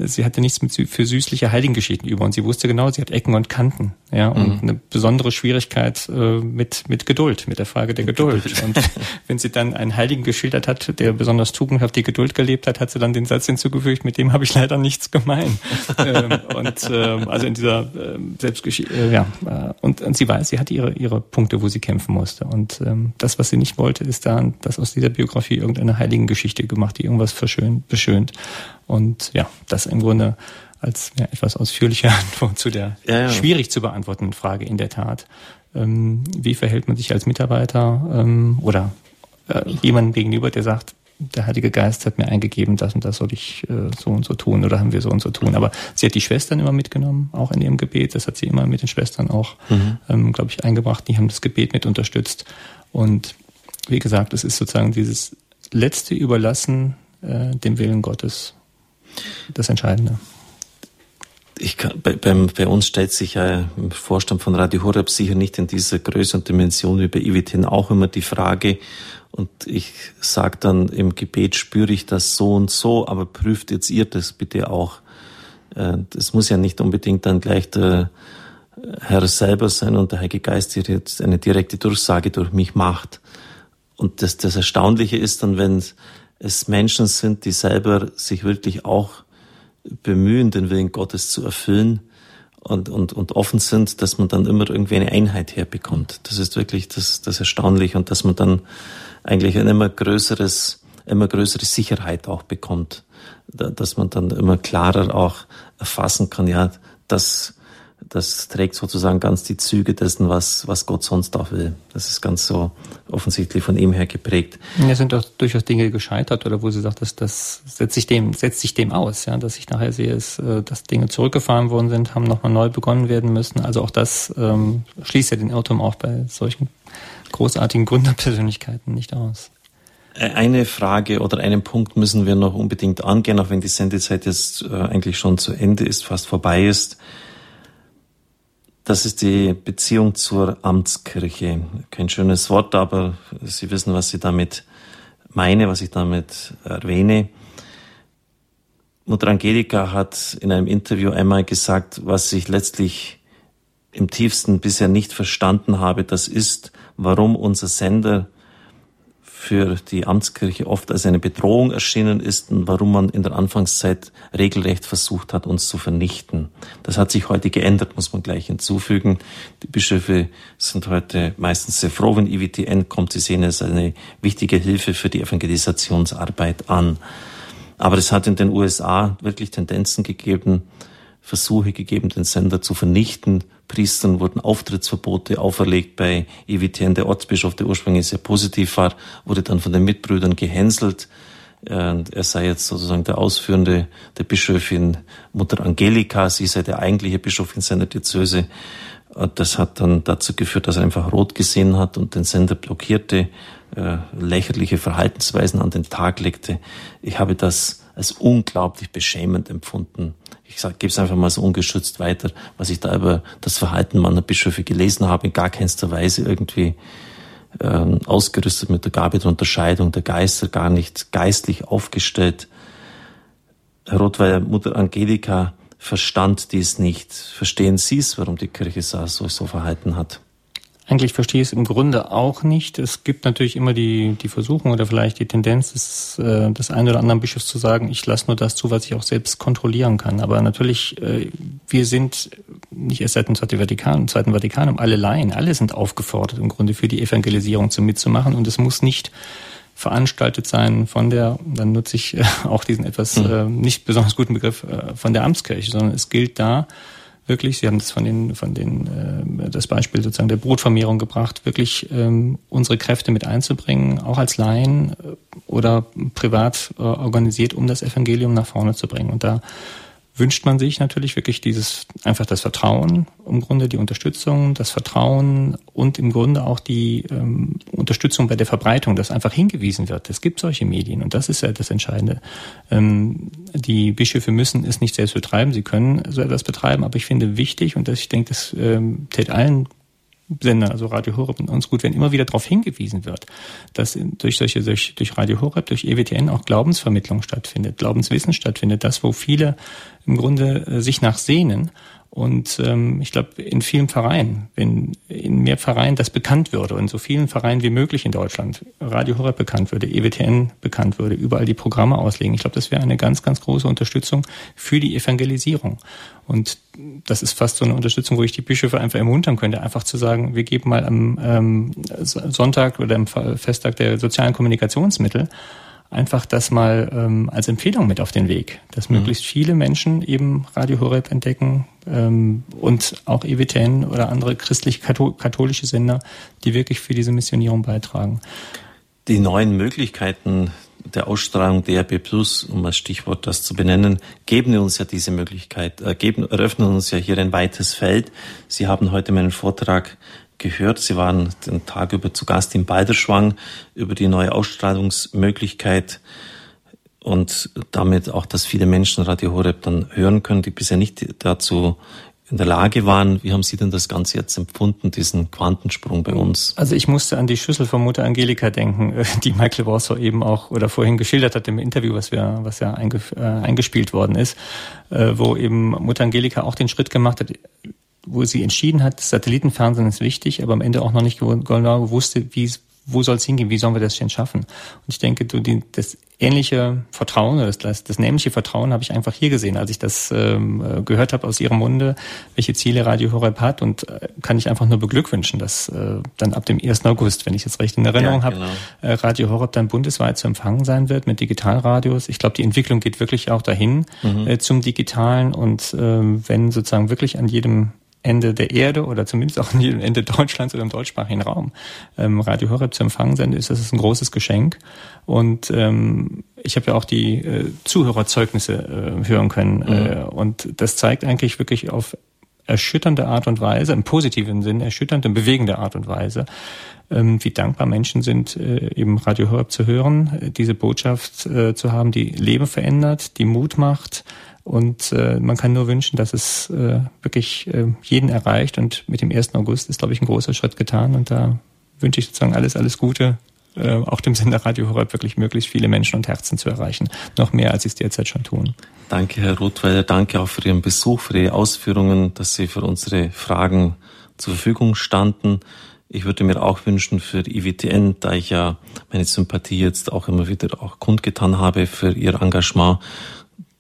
sie hatte nichts mit, für süßliche Heiligengeschichten über und sie wusste genau, sie hat Ecken und Kanten, ja, und mhm. eine besondere Schwierigkeit äh, mit mit Geduld, mit der Frage der Geduld. Und wenn sie dann einen Heiligen geschildert hat, der besonders tugendhaft die Geduld gelebt hat, hat sie dann den Satz hinzugefügt, mit dem habe ich leider nichts gemein. ähm, und ähm, also in dieser äh, Selbstgeschichte, äh, ja, äh, und, und sie weiß, sie hat ihre ihre Punkte, wo sie kämpfen musste. Und ähm, das, was sie nicht wollte, ist dann, dass aus dieser Biografie irgendeine Heiligengeschichte gemacht, die irgendwas verschönt, beschönt. Und ja, das im Grunde als ja, etwas ausführliche Antwort zu der ja, ja. schwierig zu beantwortenden Frage in der Tat. Ähm, wie verhält man sich als Mitarbeiter ähm, oder äh, jemandem gegenüber, der sagt, der Heilige Geist hat mir eingegeben, das und das soll ich äh, so und so tun oder haben wir so und so tun. Aber sie hat die Schwestern immer mitgenommen, auch in ihrem Gebet. Das hat sie immer mit den Schwestern auch, mhm. ähm, glaube ich, eingebracht. Die haben das Gebet mit unterstützt. Und wie gesagt, es ist sozusagen dieses letzte Überlassen äh, dem Willen Gottes das Entscheidende. Kann, bei, beim, bei uns stellt sich ja im Vorstand von Radio Horeb sicher nicht in dieser Größe und Dimension wie bei IWTN auch immer die Frage, und ich sage dann im Gebet, spüre ich das so und so, aber prüft jetzt ihr das bitte auch. Äh, das muss ja nicht unbedingt dann gleich der Herr selber sein und der Heilige Geist, der jetzt eine direkte Durchsage durch mich macht. Und das, das Erstaunliche ist dann, wenn es Menschen sind, die selber sich wirklich auch bemühen, den Willen Gottes zu erfüllen und, und, und offen sind, dass man dann immer irgendwie eine Einheit herbekommt. Das ist wirklich das, das Erstaunliche und dass man dann eigentlich ein immer größeres, immer größere Sicherheit auch bekommt, dass man dann immer klarer auch erfassen kann, ja, das, das trägt sozusagen ganz die Züge dessen, was, was Gott sonst auch will. Das ist ganz so offensichtlich von ihm her geprägt. Ja, sind doch durchaus Dinge gescheitert oder wo sie sagt, dass das setzt sich dem, setzt sich dem aus, ja, dass ich nachher sehe, ist, äh, dass Dinge zurückgefahren worden sind, haben nochmal neu begonnen werden müssen. Also auch das ähm, schließt ja den Irrtum auch bei solchen großartigen Gründerpersönlichkeiten nicht aus. Eine Frage oder einen Punkt müssen wir noch unbedingt angehen, auch wenn die Sendezeit jetzt äh, eigentlich schon zu Ende ist, fast vorbei ist. Das ist die Beziehung zur Amtskirche. Kein schönes Wort, aber Sie wissen, was ich damit meine, was ich damit erwähne. Mutter Angelika hat in einem Interview einmal gesagt, was ich letztlich im tiefsten bisher nicht verstanden habe, das ist, warum unser Sender für die Amtskirche oft als eine Bedrohung erschienen ist und warum man in der Anfangszeit regelrecht versucht hat, uns zu vernichten. Das hat sich heute geändert, muss man gleich hinzufügen. Die Bischöfe sind heute meistens sehr froh, wenn IWTN kommt. Sie sehen es als eine wichtige Hilfe für die Evangelisationsarbeit an. Aber es hat in den USA wirklich Tendenzen gegeben, Versuche gegeben, den Sender zu vernichten. Priestern wurden Auftrittsverbote auferlegt bei EWTN. Der Ortsbischof, der ursprünglich sehr positiv war, wurde dann von den Mitbrüdern gehänselt. Er sei jetzt sozusagen der Ausführende der Bischöfin Mutter Angelika. Sie sei der eigentliche Bischof in seiner Diözese. Das hat dann dazu geführt, dass er einfach rot gesehen hat und den Sender blockierte, äh, lächerliche Verhaltensweisen an den Tag legte. Ich habe das als unglaublich beschämend empfunden. Ich gebe es einfach mal so ungeschützt weiter, was ich da über das Verhalten meiner Bischöfe gelesen habe, in gar keinster Weise irgendwie ähm, ausgerüstet mit der Gabe der Unterscheidung der Geister, gar nicht geistlich aufgestellt. Herr Rothweiler, Mutter Angelika verstand dies nicht. Verstehen Sie es, warum die Kirche so, so verhalten hat? Eigentlich verstehe ich es im Grunde auch nicht. Es gibt natürlich immer die, die Versuchung oder vielleicht die Tendenz des, äh, des einen oder anderen Bischofs zu sagen, ich lasse nur das zu, was ich auch selbst kontrollieren kann. Aber natürlich, äh, wir sind nicht erst seit dem Zweiten Vatikan, Zweiten Vatikanum, alle Laien, alle sind aufgefordert, im Grunde für die Evangelisierung zu mitzumachen. Und es muss nicht veranstaltet sein von der, dann nutze ich äh, auch diesen etwas hm. äh, nicht besonders guten Begriff, äh, von der Amtskirche, sondern es gilt da, wirklich, Sie haben das von den, von den, äh, das Beispiel sozusagen der Brotvermehrung gebracht, wirklich ähm, unsere Kräfte mit einzubringen, auch als Laien äh, oder privat äh, organisiert, um das Evangelium nach vorne zu bringen. Und da wünscht man sich natürlich wirklich dieses, einfach das Vertrauen, im Grunde die Unterstützung, das Vertrauen und im Grunde auch die ähm, Unterstützung bei der Verbreitung, dass einfach hingewiesen wird. Es gibt solche Medien und das ist ja das Entscheidende. Ähm, die Bischöfe müssen es nicht selbst betreiben, sie können so etwas betreiben, aber ich finde wichtig und das, ich denke, das ähm, tät allen Sender, also Radio Horeb und uns gut, wenn immer wieder darauf hingewiesen wird, dass durch solche, durch, durch Radio Horeb, durch EWTN auch Glaubensvermittlung stattfindet, Glaubenswissen stattfindet, das, wo viele im Grunde äh, sich nach sehnen und ähm, ich glaube, in vielen Vereinen, wenn in mehr Vereinen das bekannt würde und so vielen Vereinen wie möglich in Deutschland, Radio Horeb bekannt würde, EWTN bekannt würde, überall die Programme auslegen, ich glaube, das wäre eine ganz, ganz große Unterstützung für die Evangelisierung. Und das ist fast so eine Unterstützung, wo ich die Bischöfe einfach ermuntern könnte, einfach zu sagen, wir geben mal am ähm, Sonntag oder am Festtag der sozialen Kommunikationsmittel einfach das mal ähm, als Empfehlung mit auf den Weg, dass mhm. möglichst viele Menschen eben Radio Horeb entdecken ähm, und auch EWTN oder andere christlich-katholische Sender, die wirklich für diese Missionierung beitragen. Die neuen Möglichkeiten der Ausstrahlung DRB Plus, um als Stichwort das zu benennen, geben uns ja diese Möglichkeit, äh, geben, eröffnen uns ja hier ein weites Feld. Sie haben heute meinen Vortrag gehört. Sie waren den Tag über zu Gast in Balderschwang über die neue Ausstrahlungsmöglichkeit und damit auch, dass viele Menschen Radio Horeb dann hören können, die bisher nicht dazu in der Lage waren. Wie haben Sie denn das Ganze jetzt empfunden, diesen Quantensprung bei uns? Also ich musste an die Schüssel von Mutter Angelika denken, die Michael Warsaw eben auch oder vorhin geschildert hat im Interview, was wir, was ja äh, eingespielt worden ist, äh, wo eben Mutter Angelika auch den Schritt gemacht hat, wo sie entschieden hat, Satellitenfernsehen ist wichtig, aber am Ende auch noch nicht genau wusste, wie wo soll es hingehen, wie sollen wir das denn schaffen? Und ich denke, du, die, das ähnliche Vertrauen, das, das, das nämliche Vertrauen habe ich einfach hier gesehen, als ich das ähm, äh, gehört habe aus ihrem Munde, welche Ziele Radio Horeb hat und äh, kann ich einfach nur beglückwünschen, dass äh, dann ab dem 1. August, wenn ich es recht in Erinnerung ja, genau. habe, äh, Radio Horeb dann bundesweit zu empfangen sein wird mit Digitalradios. Ich glaube, die Entwicklung geht wirklich auch dahin mhm. äh, zum Digitalen und äh, wenn sozusagen wirklich an jedem Ende der Erde oder zumindest auch am Ende Deutschlands oder im deutschsprachigen Raum ähm, Radio Horeb zu empfangen sein ist, das ist ein großes Geschenk. Und ähm, ich habe ja auch die äh, Zuhörerzeugnisse äh, hören können. Mhm. Äh, und das zeigt eigentlich wirklich auf erschütternde Art und Weise, im positiven Sinn, erschütternde, bewegende Art und Weise, ähm, wie dankbar Menschen sind, äh, eben Radio Horeb zu hören, äh, diese Botschaft äh, zu haben, die Leben verändert, die Mut macht, und äh, man kann nur wünschen, dass es äh, wirklich äh, jeden erreicht. Und mit dem 1. August ist, glaube ich, ein großer Schritt getan. Und da wünsche ich sozusagen alles, alles Gute, äh, auch dem Sender Radio Horeb wirklich möglichst viele Menschen und Herzen zu erreichen. Noch mehr, als sie es derzeit schon tun. Danke, Herr Rothweiler. Danke auch für Ihren Besuch, für Ihre Ausführungen, dass Sie für unsere Fragen zur Verfügung standen. Ich würde mir auch wünschen für IWTN, da ich ja meine Sympathie jetzt auch immer wieder auch kundgetan habe für Ihr Engagement,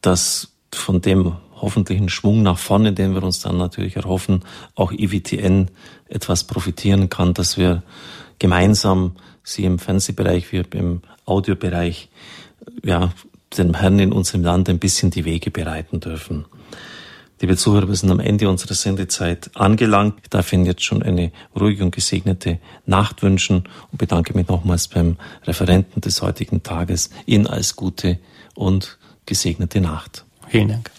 dass von dem hoffentlichen Schwung nach vorne, den wir uns dann natürlich erhoffen, auch IWTN etwas profitieren kann, dass wir gemeinsam Sie im Fernsehbereich, wir im Audiobereich, ja, den Herrn in unserem Land ein bisschen die Wege bereiten dürfen. Liebe Zuhörer, wir sind am Ende unserer Sendezeit angelangt. Ich darf Ihnen jetzt schon eine ruhige und gesegnete Nacht wünschen und bedanke mich nochmals beim Referenten des heutigen Tages. Ihnen alles Gute und gesegnete Nacht. Vielen Dank.